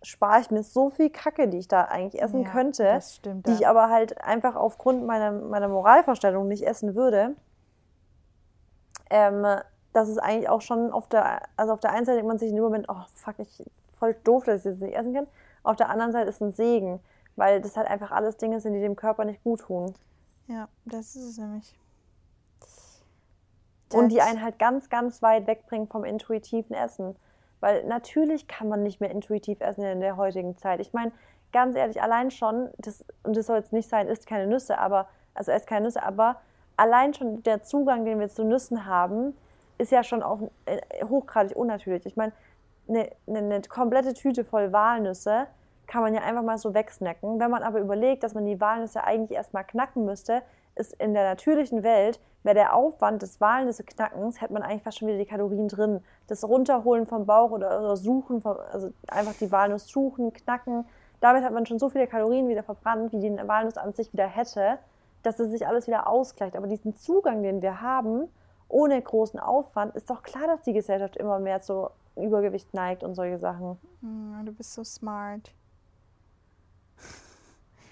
spare ich mir so viel Kacke, die ich da eigentlich essen
Ja,
könnte,
das stimmt,
die
ja.
ich aber halt einfach aufgrund meiner, meiner Moralvorstellung nicht essen würde. Ähm, das ist eigentlich auch schon auf der, also auf der einen Seite denkt man sich in dem Moment, oh fuck, ich voll doof, dass ich das nicht essen kann. Auf der anderen Seite ist es ein Segen, weil das halt einfach alles Dinge sind, die dem Körper nicht gut tun.
Ja, das ist es nämlich.
Und die
Das-
einen halt ganz, ganz weit wegbringen vom intuitiven Essen. Weil natürlich kann man nicht mehr intuitiv essen in der heutigen Zeit. Ich meine, ganz ehrlich, allein schon, das, und das soll jetzt nicht sein, isst keine Nüsse, aber, also esst keine Nüsse, aber allein schon der Zugang, den wir zu Nüssen haben, ist ja schon auch äh, hochgradig unnatürlich. Ich meine, eine, eine, eine komplette Tüte voll Walnüsse kann man ja einfach mal so wegsnacken. Wenn man aber überlegt, dass man die Walnüsse eigentlich erstmal knacken müsste, ist in der natürlichen Welt, wäre der Aufwand des Walnüsse-Knackens, hätte man eigentlich fast schon wieder die Kalorien drin. Das Runterholen vom Bauch oder, oder Suchen, vom, also einfach die Walnuss suchen, knacken, damit hat man schon so viele Kalorien wieder verbrannt, wie die Walnuss an sich wieder hätte, dass es sich alles wieder ausgleicht. Aber diesen Zugang, den wir haben, ohne großen Aufwand, ist doch klar, dass die Gesellschaft immer mehr zu Übergewicht neigt und solche Sachen.
Hm, du bist so smart.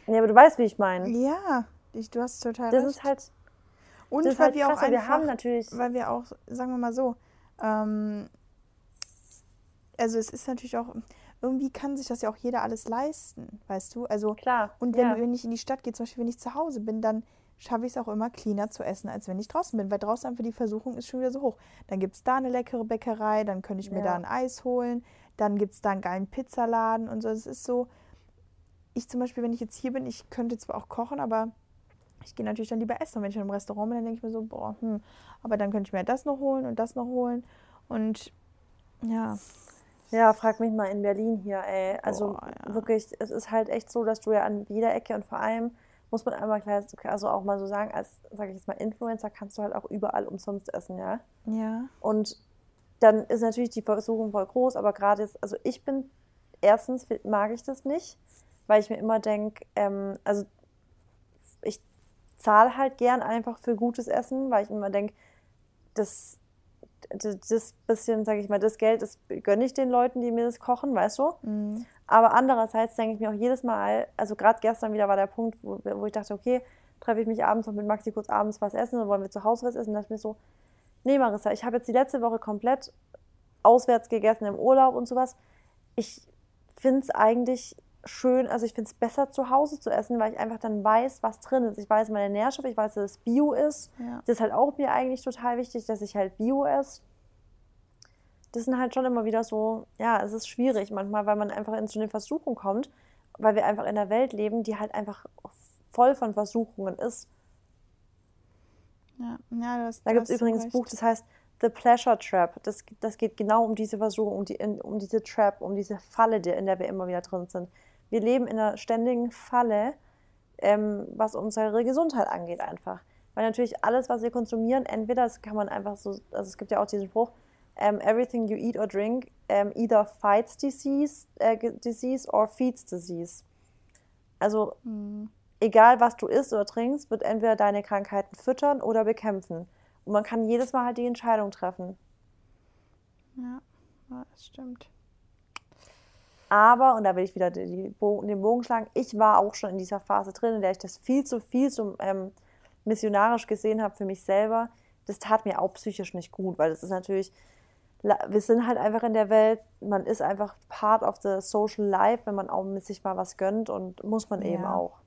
Ja, aber du weißt, wie ich meine.
Ja, ich, du hast total
Das
recht.
ist halt,
Und
das
weil
halt
wir
krass,
auch
weil wir
einfach,
haben natürlich,
weil wir auch, sagen wir mal so, ähm, also es ist natürlich auch, irgendwie kann sich das ja auch jeder alles leisten, weißt du? Also
klar.
und wenn,
ja.
wenn ich in die Stadt gehe, zum Beispiel wenn ich zu Hause bin, dann schaffe ich es auch immer cleaner zu essen, als wenn ich draußen bin, weil draußen einfach die Versuchung ist schon wieder so hoch. Dann gibt es da eine leckere Bäckerei, dann könnte ich mir
Ja.
da ein Eis holen, dann gibt es da einen geilen Pizzaladen und so. Es ist so, ich zum Beispiel, wenn ich jetzt hier bin, ich könnte zwar auch kochen, aber ich gehe natürlich dann lieber essen. Und wenn ich dann im Restaurant bin, dann denke ich mir so, boah, hm, aber dann könnte ich mir das noch holen und das noch holen. Und ja,
Ja, frag mich mal in Berlin hier, ey. Also
Boah, ja.
wirklich, es ist halt echt so, dass du ja an jeder Ecke und vor allem muss man einmal klar, also auch mal so sagen, als, sage ich jetzt mal, Influencer kannst du halt auch überall umsonst essen, ja.
ja,
Und dann ist natürlich die Versuchung voll groß, aber gerade jetzt, also ich bin, erstens mag ich das nicht, weil ich mir immer denke, ähm, also ich zahle halt gern einfach für gutes Essen, weil ich immer denke, das, das, bisschen, sage ich mal, das Geld, das gönne ich den Leuten, die mir das kochen, weißt du?
mm,
Aber andererseits denke ich mir auch jedes Mal, also gerade gestern wieder war der Punkt, wo, wo ich dachte, okay, treffe ich mich abends noch mit Maxi kurz abends was essen oder wollen wir zu Hause was essen? Und dachte ich mir so, nee Marissa, ich habe jetzt die letzte Woche komplett auswärts gegessen im Urlaub und sowas. Ich finde es eigentlich schön, also ich finde es besser zu Hause zu essen, weil ich einfach dann weiß, was drin ist. Ich weiß meine Nährstoffe, ich weiß, dass es Bio ist.
ja.
Das ist halt auch mir eigentlich total wichtig, dass ich halt Bio esse. Das sind halt schon immer wieder so, ja, es ist schwierig manchmal, weil man einfach in so eine Versuchung kommt, weil wir einfach in einer Welt leben, die halt einfach voll von Versuchungen ist.
Ja, ja das,
Da gibt es übrigens ein Buch, das heißt The Pleasure Trap. Das, das geht genau um diese Versuchung, um, die, um diese Trap, um diese Falle, die, in der wir immer wieder drin sind. Wir leben in einer ständigen Falle, ähm, was unsere Gesundheit angeht einfach. Weil natürlich alles, was wir konsumieren, entweder, das kann man einfach so, also es gibt ja auch diesen Spruch, ähm, everything you eat or drink ähm, either fights disease, äh, disease or feeds disease. Also
Hm,
egal was du isst oder trinkst, wird entweder deine Krankheiten füttern oder bekämpfen. Und man kann jedes Mal halt die Entscheidung treffen.
ja, das stimmt.
Aber, und da will ich wieder den Bogen schlagen, ich war auch schon in dieser Phase drin, in der ich das viel zu viel zu ähm, missionarisch gesehen habe für mich selber. Das tat mir auch psychisch nicht gut, weil das ist natürlich, wir sind halt einfach in der Welt, man ist einfach part of the social life, wenn man auch mit sich mal was gönnt und muss man eben
Ja.
auch.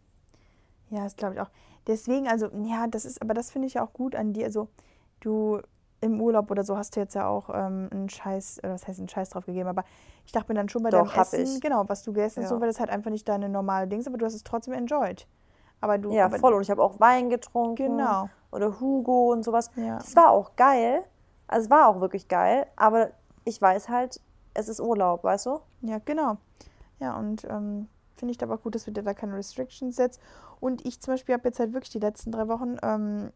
Ja, das glaube ich auch. Deswegen, also, ja, das ist, aber das finde ich auch gut an dir. Also, du im Urlaub oder so hast du jetzt ja auch ähm, einen Scheiß, äh, was heißt einen Scheiß drauf gegeben, aber ich dachte mir dann schon bei
Doch,
deinem Essen,
ich.
genau, was du gegessen hast,
Ja.
so, weil das halt einfach nicht deine normale Dings, aber du hast es trotzdem enjoyed. Aber du,
Ja,
aber,
voll. Und ich habe auch Wein getrunken.
Genau.
Oder Hugo und sowas.
Ja.
Das war auch geil. Also es war auch wirklich geil. Aber ich weiß halt, es ist Urlaub, weißt du?
Ja, genau. Ja, und ähm, finde ich aber auch gut, dass du dir da keine Restrictions setzt. Und ich zum Beispiel habe jetzt halt wirklich die letzten drei Wochen ähm,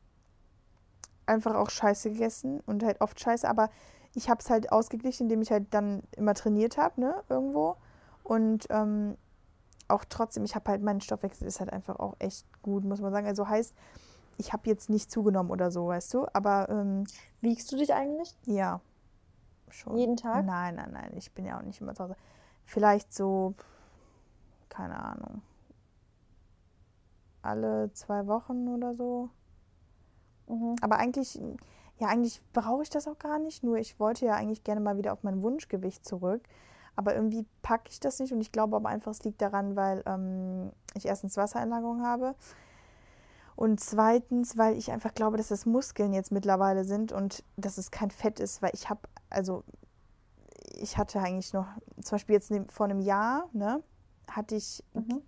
einfach auch Scheiße gegessen und halt oft Scheiße, aber ich habe es halt ausgeglichen, indem ich halt dann immer trainiert habe, ne, irgendwo. Und ähm, auch trotzdem, ich habe halt, mein Stoffwechsel ist halt einfach auch echt gut, muss man sagen. Also heißt, ich habe jetzt nicht zugenommen oder so, weißt du, aber ähm,
Wiegst du dich eigentlich?
ja, schon.
Jeden Tag?
Nein, nein, nein, ich bin ja auch nicht immer zu Hause. Vielleicht so, keine Ahnung, alle zwei Wochen oder so.
Mhm.
Aber eigentlich, ja, eigentlich brauche ich das auch gar nicht. Nur ich wollte ja eigentlich gerne mal wieder auf mein Wunschgewicht zurück. Aber irgendwie packe ich das nicht und ich glaube aber einfach, es liegt daran, weil ähm, ich erstens Wassereinlagerung habe und zweitens, weil ich einfach glaube, dass das Muskeln jetzt mittlerweile sind und dass es kein Fett ist, weil ich habe, also ich hatte eigentlich noch, zum Beispiel jetzt vor einem Jahr, ne, hatte ich
Mhm.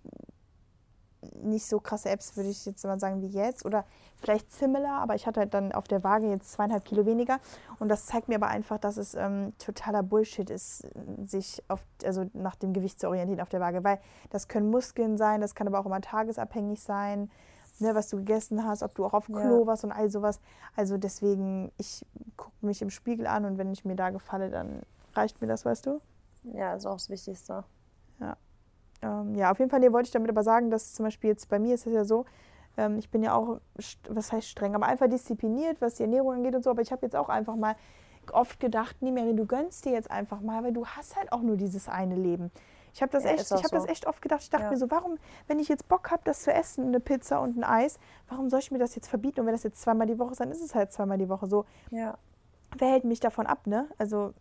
Nicht so krasse Apps, würde ich jetzt mal sagen, wie jetzt. Oder vielleicht similar, aber ich hatte halt dann auf der Waage jetzt zweieinhalb Kilo weniger. Und das zeigt mir aber einfach, dass es ähm, totaler Bullshit ist, sich auf, also nach dem Gewicht zu orientieren auf der Waage. Weil das können Muskeln sein, das kann aber auch immer tagesabhängig sein, ne, was du gegessen hast, ob du auch auf
Ja.
Klo warst und all sowas. Also deswegen, ich gucke mich im Spiegel an und wenn ich mir da gefalle, dann reicht mir das, weißt du?
Ja, ist auch das Wichtigste.
Ähm, ja, auf jeden Fall nee, wollte ich damit aber sagen, dass zum Beispiel jetzt bei mir ist es ja so, ähm, ich bin ja auch, was heißt streng, aber einfach diszipliniert, was die Ernährung angeht und so. Aber ich habe jetzt auch einfach mal oft gedacht, nee, Mary, du gönnst dir jetzt einfach mal, weil du hast halt auch nur dieses eine Leben. Ich habe das
Ja,
echt, habe das echt oft gedacht. Ich dachte
Ja.
mir so, warum, wenn ich jetzt Bock habe, das zu essen, eine Pizza und ein Eis, warum soll ich mir das jetzt verbieten? Und wenn das jetzt zweimal die Woche ist, dann ist es halt zweimal die Woche so
Ja.
wer hält mich davon ab, ne? Also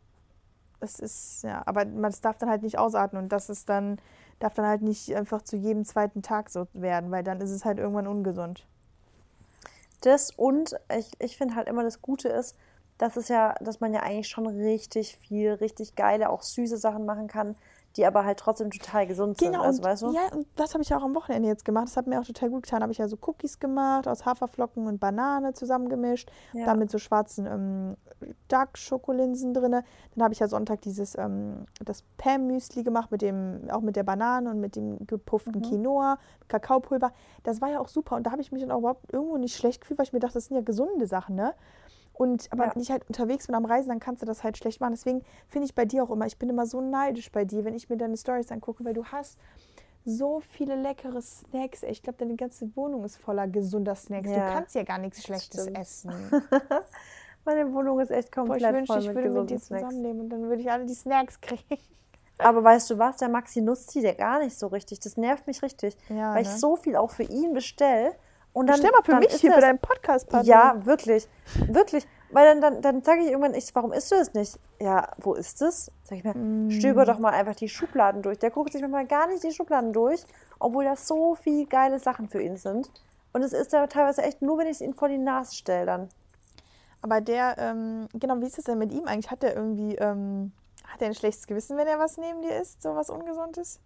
es ist, ja, aber man darf dann halt nicht ausatmen und das ist dann, darf dann halt nicht einfach zu jedem zweiten Tag so werden, weil dann ist es halt irgendwann ungesund.
Das und ich, ich finde halt immer das Gute ist, dass es ja, dass man ja eigentlich schon richtig viel, richtig geile, auch süße Sachen machen kann, die aber halt trotzdem total gesund sind.
Genau,
Also, weißt du?
ja, und das habe ich ja auch am Wochenende jetzt gemacht. Das hat mir auch total gut getan. Habe ich ja so Cookies gemacht, aus Haferflocken und Banane zusammengemischt,
Ja.
dann mit so schwarzen ähm, Dark-Schokolinsen drin. Dann habe ich ja Sonntag dieses, ähm, das Pam-Müsli gemacht, mit dem, auch mit der Banane und mit dem gepufften
Mhm.
Quinoa, Kakaopulver. Das war ja auch super. Und da habe ich mich dann auch überhaupt irgendwo nicht schlecht gefühlt, weil ich mir dachte, das sind ja gesunde Sachen, ne? Und aber
Ja.
wenn ich halt unterwegs bin am Reisen, dann kannst du das halt schlecht machen. Deswegen finde ich bei dir auch immer, ich bin immer so neidisch bei dir, wenn ich mir deine Stories angucke, weil du hast so viele leckere Snacks. Ich glaube, deine ganze Wohnung ist voller gesunder Snacks. Du
Ja,
kannst ja gar nichts Schlechtes
stimmt.
essen.
Meine Wohnung ist echt
Boah, ich
komplett
wünschte,
voll
ich würde mit dir
Snacks.
zusammenleben und dann würde ich alle die Snacks kriegen.
Aber weißt du was, der Maxi nutzt die der gar nicht so richtig. Das nervt mich richtig,
Ja,
weil
ne?
ich so viel auch für ihn bestell. Und dann,
Stell mal für mich hier,
er
für
das-
deinen Podcast-Partner.
Ja, wirklich. Wirklich. Weil dann, dann, dann sage ich irgendwann, ich, warum isst du es nicht? Ja, wo ist es? Sag ich mir,
Mm.
stöber doch mal einfach die Schubladen durch. Der guckt sich manchmal gar nicht die Schubladen durch, obwohl da so viel geile Sachen für ihn sind. Und es ist ja teilweise echt nur, wenn ich es ihm vor die Nase stelle dann.
Aber der, ähm, genau, wie ist das denn mit ihm eigentlich? Hat der irgendwie, ähm, hat er ein schlechtes Gewissen, wenn er was neben dir isst, so was Ungesundes?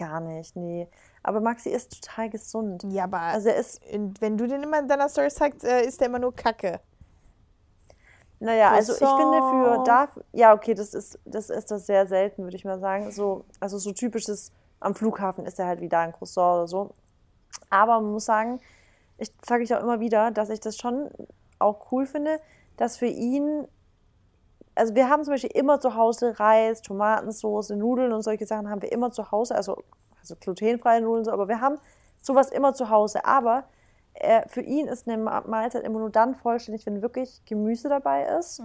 Gar nicht, nee. Aber Maxi ist total gesund.
Ja, aber
Also er ist,
wenn du den immer in deiner Story zeigst, äh, ist der immer nur Kacke.
naja, also ich finde für da, ja, okay, das ist, das ist das sehr selten, würde ich mal sagen. So, also so typisches, am Flughafen ist er halt wieder ein Croissant oder so. Aber man muss sagen, ich sage ich auch immer wieder, dass ich das schon auch cool finde, dass für ihn, also wir haben zum Beispiel immer zu Hause Reis, Tomatensauce, Nudeln und solche Sachen haben wir immer zu Hause, also, also glutenfreie Nudeln, so, aber wir haben sowas immer zu Hause. Aber äh, für ihn ist eine Ma- Mahlzeit immer nur dann vollständig, wenn wirklich Gemüse dabei ist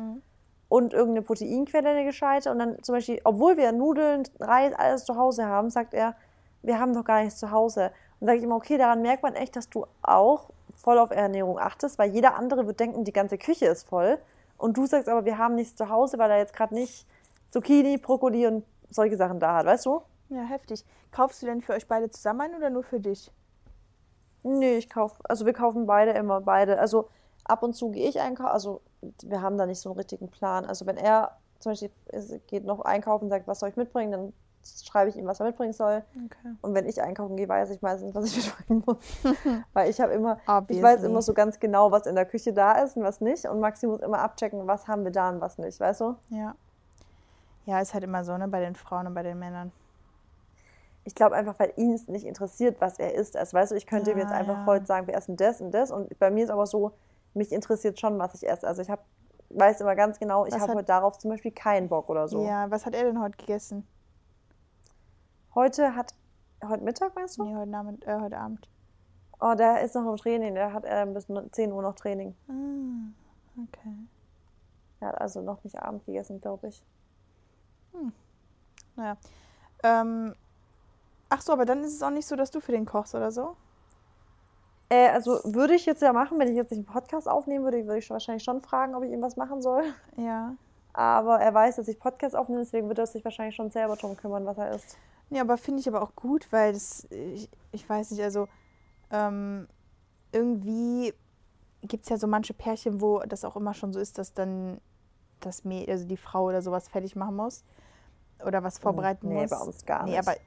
und irgendeine Proteinquelle, eine gescheite. Und dann zum Beispiel, obwohl wir Nudeln, Reis, alles zu Hause haben, sagt er, wir haben doch gar nichts zu Hause. Und sage ich immer, okay, daran merkt man echt, dass du auch voll auf Ernährung achtest, weil jeder andere wird denken, die ganze Küche ist voll. Und du sagst aber, wir haben nichts zu Hause, weil er jetzt gerade nicht Zucchini, Brokkoli und solche Sachen da hat, weißt du?
Ja, heftig. Kaufst du denn für euch beide zusammen ein oder nur für dich?
Nee, ich kaufe, also wir kaufen beide immer beide. Also ab und zu gehe ich einkaufen. Also wir haben da nicht so einen richtigen Plan. Also wenn er zum Beispiel geht noch einkaufen und sagt, was soll ich mitbringen, dann schreibe ich ihm, was er mitbringen soll.
Okay.
Und wenn ich einkaufen gehe, weiß ich meistens, was ich mitbringen muss. Weil ich habe immer, ich
Obviously.
weiß immer so ganz genau, was in der Küche da ist und was nicht. Und Maxi muss immer abchecken, was haben wir da und was nicht, weißt du?
Ja. Ja, ist halt immer so, ne, bei den Frauen und bei den Männern.
Ich glaube einfach, weil ihn es nicht interessiert, was er isst. Also weißt du, ich könnte ihm
Ja,
jetzt einfach
ja.
heute sagen, wir essen das und das. Und bei mir ist aber so, mich interessiert schon, was ich esse. Also ich habe weiß immer ganz genau, ich habe heute darauf zum Beispiel keinen Bock oder so.
Ja, was hat er denn heute gegessen?
Heute hat, heute Mittag meinst du?
Nee, heute, Abend, äh, heute Abend.
Oh, der ist noch im Training, der hat äh, bis 10 Uhr noch Training.
Ah, okay.
Er hat also noch nicht Abend gegessen, glaube ich.
Naja. Ähm, ach so, aber dann ist es auch nicht so, dass du für den kochst oder so?
Äh, also würde ich jetzt ja machen, wenn ich jetzt nicht einen Podcast aufnehmen würde, würde ich wahrscheinlich schon fragen, ob ich ihm was machen soll.
Ja.
Aber er weiß, dass ich Podcast aufnehme, deswegen wird er sich wahrscheinlich schon selber drum kümmern, was er isst.
Ja, aber finde ich aber auch gut, weil das, ich, ich weiß nicht, also ähm, irgendwie gibt es ja so manche Pärchen, wo das auch immer schon so ist, dass dann das Mäh also die Frau oder sowas fertig machen muss oder was vorbereiten
nee,
muss.
bei uns gar
Nee,
nicht.
aber,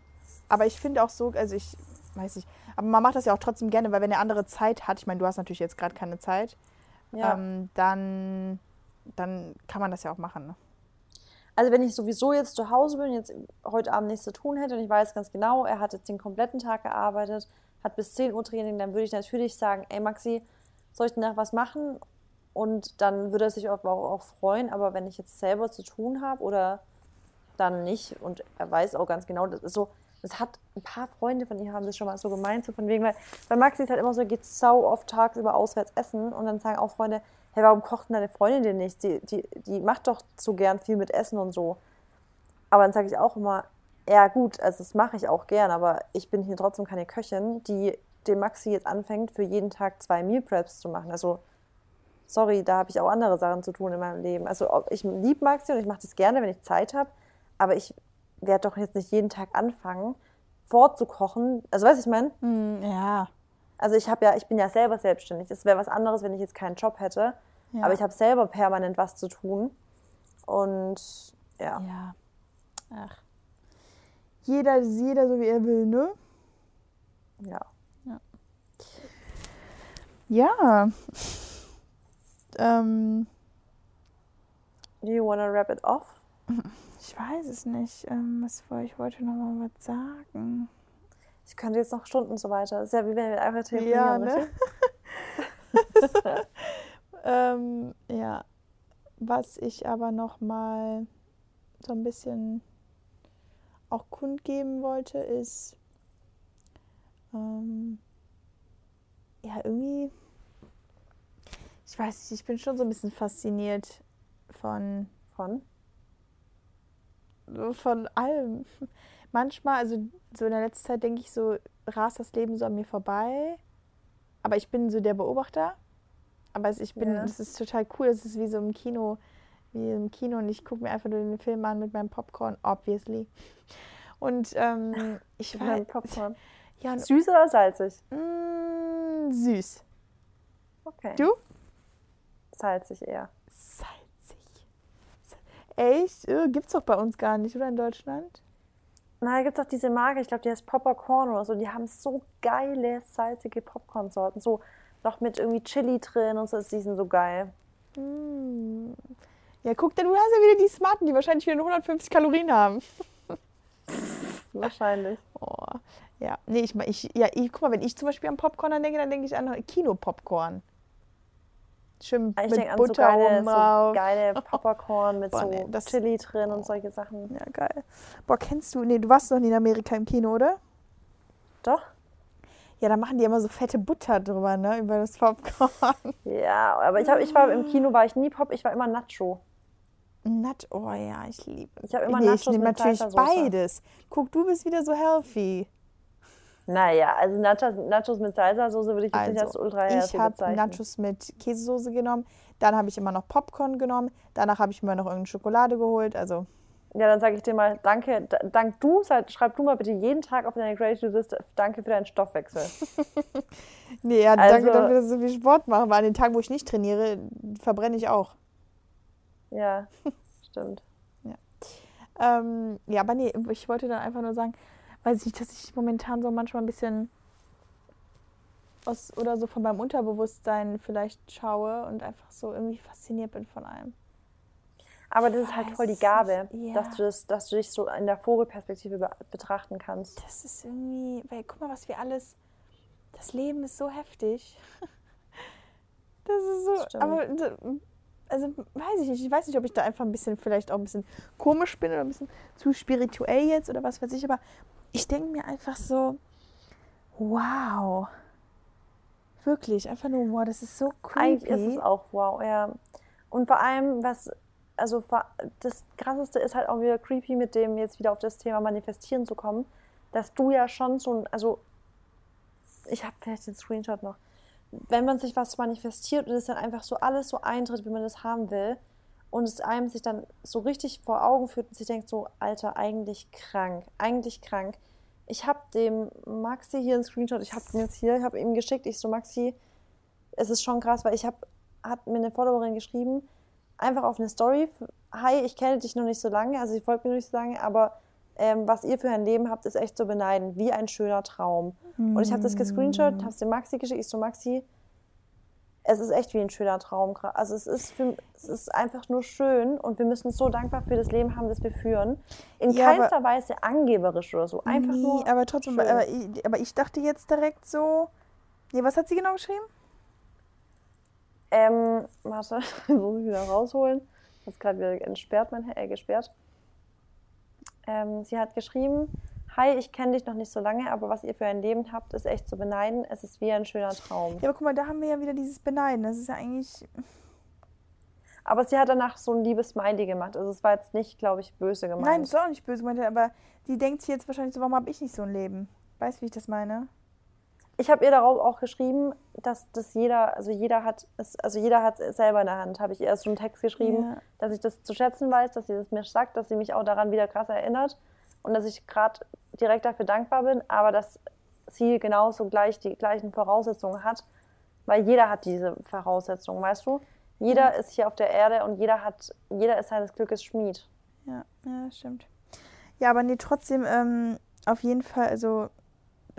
aber ich finde auch so, also ich weiß nicht, aber man macht das ja auch trotzdem gerne, weil wenn der andere Zeit hat, ich meine, du hast natürlich jetzt gerade keine Zeit,
Ja.
ähm, dann, dann kann man das ja auch machen. Ne?
Also wenn ich sowieso jetzt zu Hause bin, jetzt heute Abend nichts zu tun hätte und ich weiß ganz genau, er hat jetzt den kompletten Tag gearbeitet, hat bis 10 Uhr Training, dann würde ich natürlich sagen, ey Maxi, soll ich danach was machen? Und dann würde er sich auch, auch, auch freuen, aber wenn ich jetzt selber zu tun habe oder dann nicht und er weiß auch ganz genau, das ist so, das hat ein paar Freunde von ihr haben das schon mal so gemeint, so von wegen, weil bei Maxi ist halt immer so, geht sau oft tagsüber auswärts essen und dann sagen auch Freunde, hey, warum kocht denn deine Freundin dir nicht? Die, die, die macht doch so gern viel mit Essen und so. Aber dann sage ich auch immer, ja gut, also das mache ich auch gern, aber ich bin hier trotzdem keine Köchin, die dem Maxi jetzt anfängt, für jeden Tag zwei Meal Preps zu machen. Also, sorry, da habe ich auch andere Sachen zu tun in meinem Leben. Also, ich liebe Maxi und ich mache das gerne, wenn ich Zeit habe, aber ich werde doch jetzt nicht jeden Tag anfangen, vorzukochen. Also, weißt du, ich meine?
Hm, ja.
Also, ich habe ja, ich bin ja selber selbstständig. Es wäre was anderes, wenn ich jetzt keinen Job hätte.
Ja.
Aber ich habe selber permanent was zu tun. Und ja.
Ja. Ach. Jeder, jeder so wie er will, ne?
ja.
Ja. ähm,
Do you wanna wrap it off?
ich weiß es nicht. Ähm, was wollte ich wollte noch mal was sagen.
Ich könnte jetzt noch Stunden so weiter. Das ist ja wie wenn wir einfach telefonieren.
Ja, ne? ähm, ja. Was ich aber noch mal so ein bisschen auch kundgeben wollte, ist ähm, ja irgendwie, ich weiß nicht, ich bin schon so ein bisschen fasziniert von
Von?
von allem. Manchmal, also so in der letzten Zeit denke ich so, rast das Leben so an mir vorbei. Aber ich bin so der Beobachter. Aber es, ich bin,
Ja.
das ist total cool. Das ist wie so im Kino, wie im Kino und ich gucke mir einfach nur den Film an mit meinem Popcorn, obviously. Und ähm, ich war
Popcorn.
ja
Süß oder salzig?
mm, süß.
Okay.
Du?
Salzig eher.
Salzig. Echt? Äh, gibt's doch bei uns gar nicht, oder in Deutschland?
Na, da gibt es auch diese Marke, ich glaube, die heißt Popcorn oder so. Die haben so geile, salzige Popcorn-Sorten. So noch mit irgendwie Chili drin und so. Die sind so geil.
Mm. Ja, guck, du hast ja wieder die Smarten, die wahrscheinlich wieder nur 150 Kalorien haben.
Wahrscheinlich.
Oh, ja. Nee, ich, ich, ja, ich, guck mal, wenn ich zum Beispiel an Popcorn denke, dann denke ich an Kino-Popcorn. Schön
Ich
mit
an so
Butter
geile,
oben
so geile Popcorn mit
Boah,
so
nee, das-
Chili drin und solche Sachen.
Ja, geil. Boah, kennst du, nee, du warst noch nie in Amerika im Kino, oder?
Doch?
Ja, da machen die immer so fette Butter drüber, ne, über das Popcorn.
Ja, aber ich, hab, ich war im Kino, war ich nie Pop, ich war immer Nacho.
Nut, oh ja, ich liebe.
Ich habe immer
nee,
Nachos
ich nehme natürlich beides. Guck, du bist wieder so healthy.
Naja, also Nachos, Nachos mit Salsa-Soße würde ich jetzt nicht als
Also,
ultra
ich
healthy
habe
bezeichnen.
Nachos mit Käsesoße genommen, dann habe ich immer noch Popcorn genommen, danach habe ich mir noch irgendeine Schokolade geholt, also
Ja, dann sage ich dir mal, danke, dank du, schreib du mal bitte jeden Tag auf deine Gratitude-Liste, danke für deinen Stoffwechsel.
Nee, ja,
Also-
danke dafür, dass ich so viel Sport mache, weil an den Tagen, wo ich nicht trainiere, verbrenne ich auch.
Ja, stimmt.
Ähm, ja, aber nee, ich wollte dann einfach nur sagen, weiß ich nicht, dass ich momentan so manchmal ein bisschen aus oder so von meinem Unterbewusstsein vielleicht schaue und einfach so irgendwie fasziniert bin von allem.
Aber das ist halt voll die Gabe,
nicht.
dass,
Ja.
du das, dass du dich so in der Vogelperspektive be betrachten kannst.
Das ist irgendwie, weil guck mal, was wir alles, das Leben ist so heftig. Das ist so,
Stimmt.
aber also weiß ich nicht, ich weiß nicht, ob ich da einfach ein bisschen, vielleicht auch ein bisschen komisch bin oder ein bisschen zu spirituell jetzt oder was weiß ich, aber ich denke mir einfach so, wow. Wirklich, einfach nur, wow, das ist so creepy.
Eigentlich ist es auch wow, ja. Und vor allem, was, also das Krasseste ist halt auch wieder creepy, mit dem jetzt wieder auf das Thema Manifestieren zu kommen, dass du ja schon so, ein- also ich habe vielleicht den Screenshot noch, wenn man sich was manifestiert und es dann einfach so alles so eintritt, wie man das haben will und es einem sich dann so richtig vor Augen führt und sich denkt so, Alter, eigentlich krank, eigentlich krank. Ich habe dem Maxi hier einen Screenshot, ich habe ihn jetzt hier, ich habe ihm geschickt, ich so, Maxi, es ist schon krass, weil ich habe, hat mir eine Followerin geschrieben, einfach auf eine Story, hi, ich kenne dich noch nicht so lange, also ich folge mir noch nicht so lange, aber ähm, was ihr für ein Leben habt, ist echt zu beneiden, wie ein schöner Traum. Und ich habe das gescreenshot, habe es dem Maxi geschickt, ich so, Maxi, es ist echt wie ein schöner Traum. Also es ist, für, es ist einfach nur schön und wir müssen so dankbar für das Leben haben, das wir führen. In
Ja,
keinster Weise angeberisch oder so. Einfach
nee,
nur.
aber trotzdem, aber ich, aber ich dachte jetzt direkt so, nee, was hat sie genau geschrieben?
Ähm, warte, muss ich wieder rausholen. Das ist gerade wieder entsperrt, mein äh, gesperrt. Ähm, sie hat geschrieben: Hi, ich kenne dich noch nicht so lange, aber was ihr für ein Leben habt, ist echt zu beneiden. Es ist wie ein schöner Traum.
Ja, aber guck mal, da haben wir ja wieder dieses Beneiden. Das ist ja eigentlich,
Aber sie hat danach so ein liebes Smiley gemacht. Also es war jetzt nicht, glaube ich, böse gemeint.
nein, das ist auch nicht böse gemeint, aber die denkt sich jetzt wahrscheinlich so, warum habe ich nicht so ein Leben? Weißt du, wie ich das meine?
Ich habe ihr darauf auch geschrieben, dass das jeder, also jeder hat es, also jeder hat es selber in der Hand. Habe ich ihr so einen Text geschrieben,
Ja.
dass ich das zu schätzen weiß, dass sie das mir sagt, dass sie mich auch daran wieder krass erinnert und dass ich gerade direkt dafür dankbar bin, aber dass sie genauso gleich die gleichen Voraussetzungen hat, weil jeder hat diese Voraussetzungen, weißt du? Jeder ist hier auf der Erde und jeder hat, jeder ist seines Glückes Schmied.
Ja, ja, stimmt. Ja, aber nee, trotzdem, ähm, auf jeden Fall, also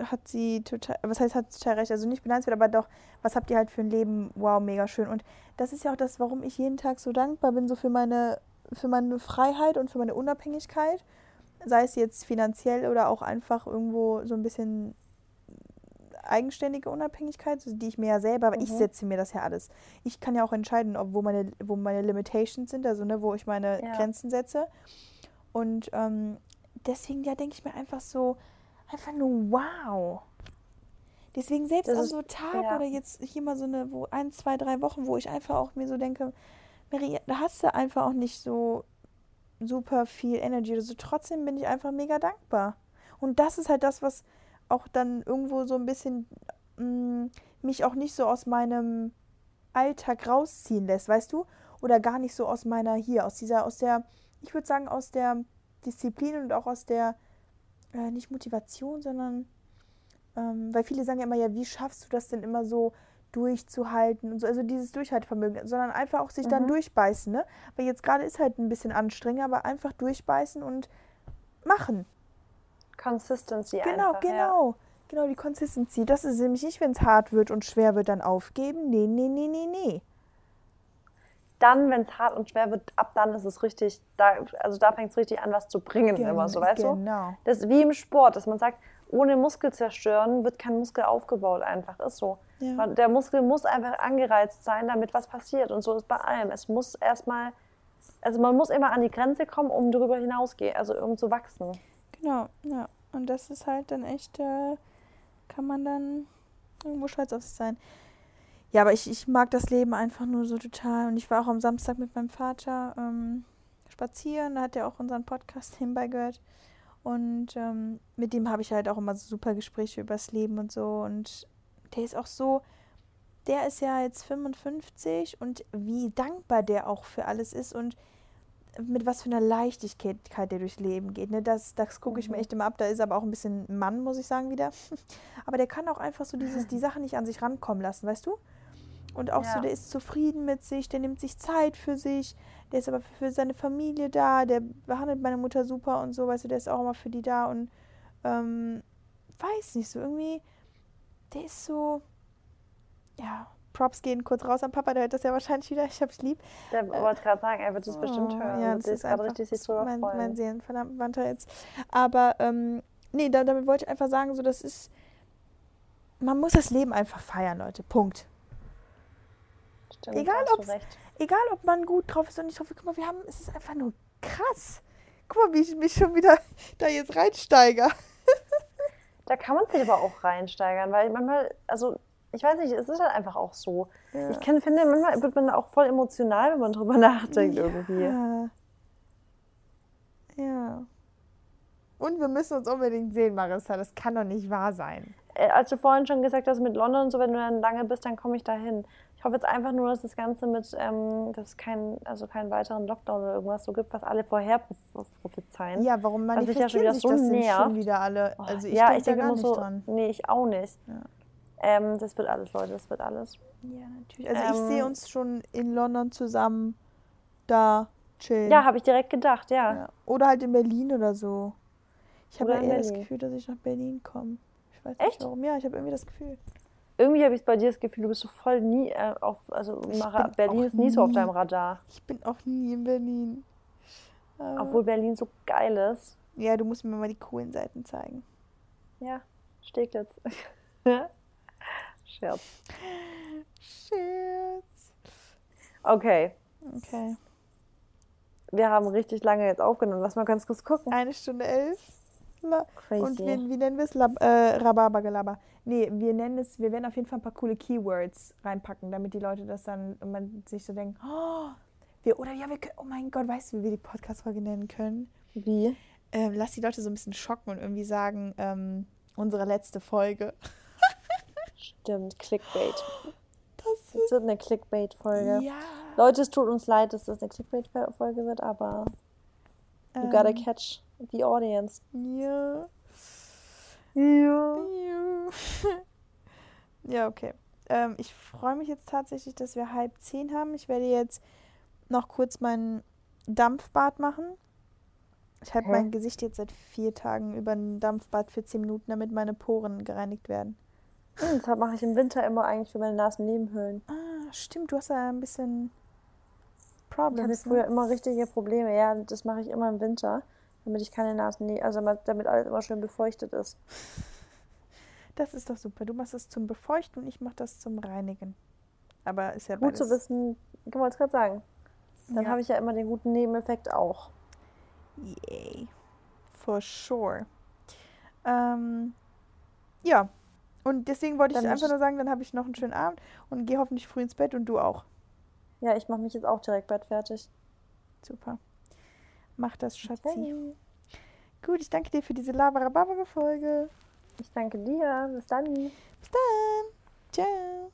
hat sie total, was heißt, hat total recht, also nicht beneidenswert, aber doch, was habt ihr halt für ein Leben? Wow, mega schön. Und das ist ja auch das, warum ich jeden Tag so dankbar bin, so für meine, für meine Freiheit und für meine Unabhängigkeit. Sei es jetzt finanziell oder auch einfach irgendwo so ein bisschen eigenständige Unabhängigkeit, die ich mir ja selber, aber ich
Mhm.
setze mir das ja alles. Ich kann ja auch entscheiden, ob, wo, meine, wo meine Limitations sind, also ne, wo ich meine
Ja.
Grenzen setze. Und ähm, deswegen, ja, denke ich mir einfach so, einfach nur wow. Deswegen selbst
Das
an so Tagen
ja.
oder jetzt hier mal so eine, wo ein, zwei, drei Wochen, wo ich einfach auch mir so denke, Mary, da hast du einfach auch nicht so super viel Energy oder so. Trotzdem bin ich einfach mega dankbar. Und das ist halt das, was auch dann irgendwo so ein bisschen mh, mich auch nicht so aus meinem Alltag rausziehen lässt, weißt du? Oder gar nicht so aus meiner hier, aus dieser, aus der, ich würde sagen, aus der Disziplin und auch aus der, äh, nicht Motivation, sondern, ähm, weil viele sagen ja immer, ja, wie schaffst du das denn immer so durchzuhalten und so, also dieses Durchhaltevermögen, sondern einfach auch sich dann
Mhm.
durchbeißen, ne? Weil jetzt gerade ist halt ein bisschen anstrengend, aber einfach durchbeißen und machen.
Consistency
Genau,
einfach. Ja.
genau. Genau, die Consistency. Das ist nämlich nicht, wenn es hart wird und schwer wird, dann aufgeben. Nee, nee, nee, nee, nee.
Dann, wenn es hart und schwer wird, ab dann ist es richtig, da, also da fängt es richtig an, was zu bringen, immer so, weißt du?
Genau.
Das ist wie im Sport, dass man sagt, ohne Muskel zerstören wird kein Muskel aufgebaut, einfach ist so.
Ja.
Der Muskel muss einfach angereizt sein, damit was passiert. Und so ist bei allem. Es muss erstmal, also man muss immer an die Grenze kommen, um darüber hinausgehen, also um zu wachsen.
Genau, ja. Und das ist halt dann echt, äh, kann man dann irgendwo stolz auf sich sein. Ja, aber ich, ich mag das Leben einfach nur so total. Und ich war auch am Samstag mit meinem Vater ähm, spazieren. Da hat er auch unseren Podcast nebenbei gehört. Und ähm, mit dem habe ich halt auch immer so super Gespräche über das Leben und so. Und der ist auch so, der ist ja jetzt 55 und wie dankbar der auch für alles ist. Und mit was für einer Leichtigkeit der durchs Leben geht. Ne? Das, das gucke ich mir
Mhm.
echt immer ab. Da ist aber auch ein bisschen ein Mann, muss ich sagen, wieder. Aber der kann auch einfach so dieses, die Sachen nicht an sich rankommen lassen, weißt du? Und auch so,
Ja.
der ist zufrieden mit sich, der nimmt sich Zeit für sich, der ist aber für seine Familie da, der behandelt meine Mutter super und so, weißt du, der ist auch immer für die da und ähm, weiß nicht, so irgendwie, der ist so, ja, Props gehen kurz raus an Papa, der hört das ja wahrscheinlich wieder, ich hab's lieb.
Der wollte gerade sagen, er wird es bestimmt
Oh,
hören.
Ja,
und
das ist
gerade
einfach
richtig
ist mein, mein Seelenverwandter jetzt. Aber ähm, nee, da, damit wollte ich einfach sagen, so das ist, man muss das Leben einfach feiern, Leute. Punkt.
Stimmt,
egal. Egal, ob man gut drauf ist oder nicht drauf ist. Guck mal, wir haben, es ist einfach nur krass. Guck mal, wie ich mich schon wieder da jetzt reinsteige.
Da kann man sich aber auch reinsteigern, weil manchmal, also ich weiß nicht, es ist halt einfach auch so.
Ja.
Ich kenn, finde, manchmal wird man auch voll emotional, wenn man drüber nachdenkt irgendwie.
Ja. ja. Und wir müssen uns unbedingt sehen, Marissa. Das kann doch nicht wahr sein.
Äh, als du vorhin schon gesagt hast, mit London und so, wenn du dann lange bist, dann komme ich da hin. Ich hoffe jetzt einfach nur, dass das Ganze mit, ähm, dass es kein, also keinen weiteren Lockdown oder irgendwas so gibt, was alle vorher prophezeien.
Ja, warum
Was mich
manifestieren
ja schon wieder
sich
so
das
nervt.
schon wieder alle?
Oh,
Also ich
ja, ich denke immer
nicht
so,
dran.
nee, ich auch nicht.
Ja.
Ähm, das wird alles, Leute, das wird alles.
Ja, natürlich. Also ich sehe
Ähm,
uns schon in London zusammen da chillen.
Ja, habe ich direkt gedacht, ja.
Ja. Oder halt in Berlin oder so. Ich habe ja eher das
Berlin.
Gefühl, dass ich nach Berlin komme. Ich weiß
Echt?
nicht warum. Ja, ich habe irgendwie das Gefühl.
Irgendwie habe ich bei dir das Gefühl, du bist so voll nie äh, auf, also Berlin ist nie so auf
nie-
deinem Radar.
Ich bin auch nie in Berlin. Äh,
Obwohl Berlin so geil ist.
Ja, du musst mir mal die coolen Seiten zeigen.
Ja, Steglitz. Scherz.
Scherz.
Okay,
Okay.
wir haben richtig lange jetzt aufgenommen. Lass mal ganz kurz gucken.
Eine Stunde elf.
Crazy.
Und wie, wie nennen wir es? Lab äh, Rhabarbergelaber. Nee, wir nennen es, wir werden auf jeden Fall ein paar coole Keywords reinpacken, damit die Leute das dann, man sich so denkt, oh, wir, oder ja, wir können, oh mein Gott, weißt du, wie wir die Podcast-Folge nennen können?
Wie?
Ähm, lass die Leute so ein bisschen schocken und irgendwie sagen, ähm, unsere letzte Folge.
Stimmt, Clickbait.
Das
Es wird eine Clickbait-Folge.
Ja.
Leute, es tut uns leid, dass das eine Clickbait-Folge wird, aber you gotta
Ähm,
catch the audience.
Ja.
Ja.
Ja, ja okay. Ähm, ich freue mich jetzt tatsächlich, dass wir halb zehn haben. Ich werde jetzt noch kurz mein Dampfbad machen. Ich halte
Hä?
mein Gesicht jetzt seit vier Tagen über ein Dampfbad für zehn Minuten, damit meine Poren gereinigt werden.
Hm, Deshalb mache ich im Winter immer eigentlich für meine Nasennebenhöhlen.
Ah, stimmt, du hast ja ein bisschen
Ich hatte
Problems.
früher
Ne?
immer richtige Probleme. Ja, das mache ich immer im Winter, damit ich keine Nasen, also damit alles immer schön befeuchtet ist.
Das ist doch super. Du machst das zum Befeuchten und ich mache das zum Reinigen. Aber ist ja
Gut
beides.
zu wissen, ich wollte es gerade sagen. Dann
Ja.
habe ich ja immer den guten Nebeneffekt auch.
Yay. For sure. Ähm, ja. Und deswegen wollte ich
Dann
einfach nur sagen, dann habe ich noch einen schönen Abend und gehe hoffentlich früh ins Bett und du auch.
Ja, ich mache mich jetzt auch direkt bald fertig.
Super. Mach das, Schatzi. Gut, ich danke dir für diese Labarababa-Folge.
Ich danke dir. Bis dann.
Bis dann. Ciao.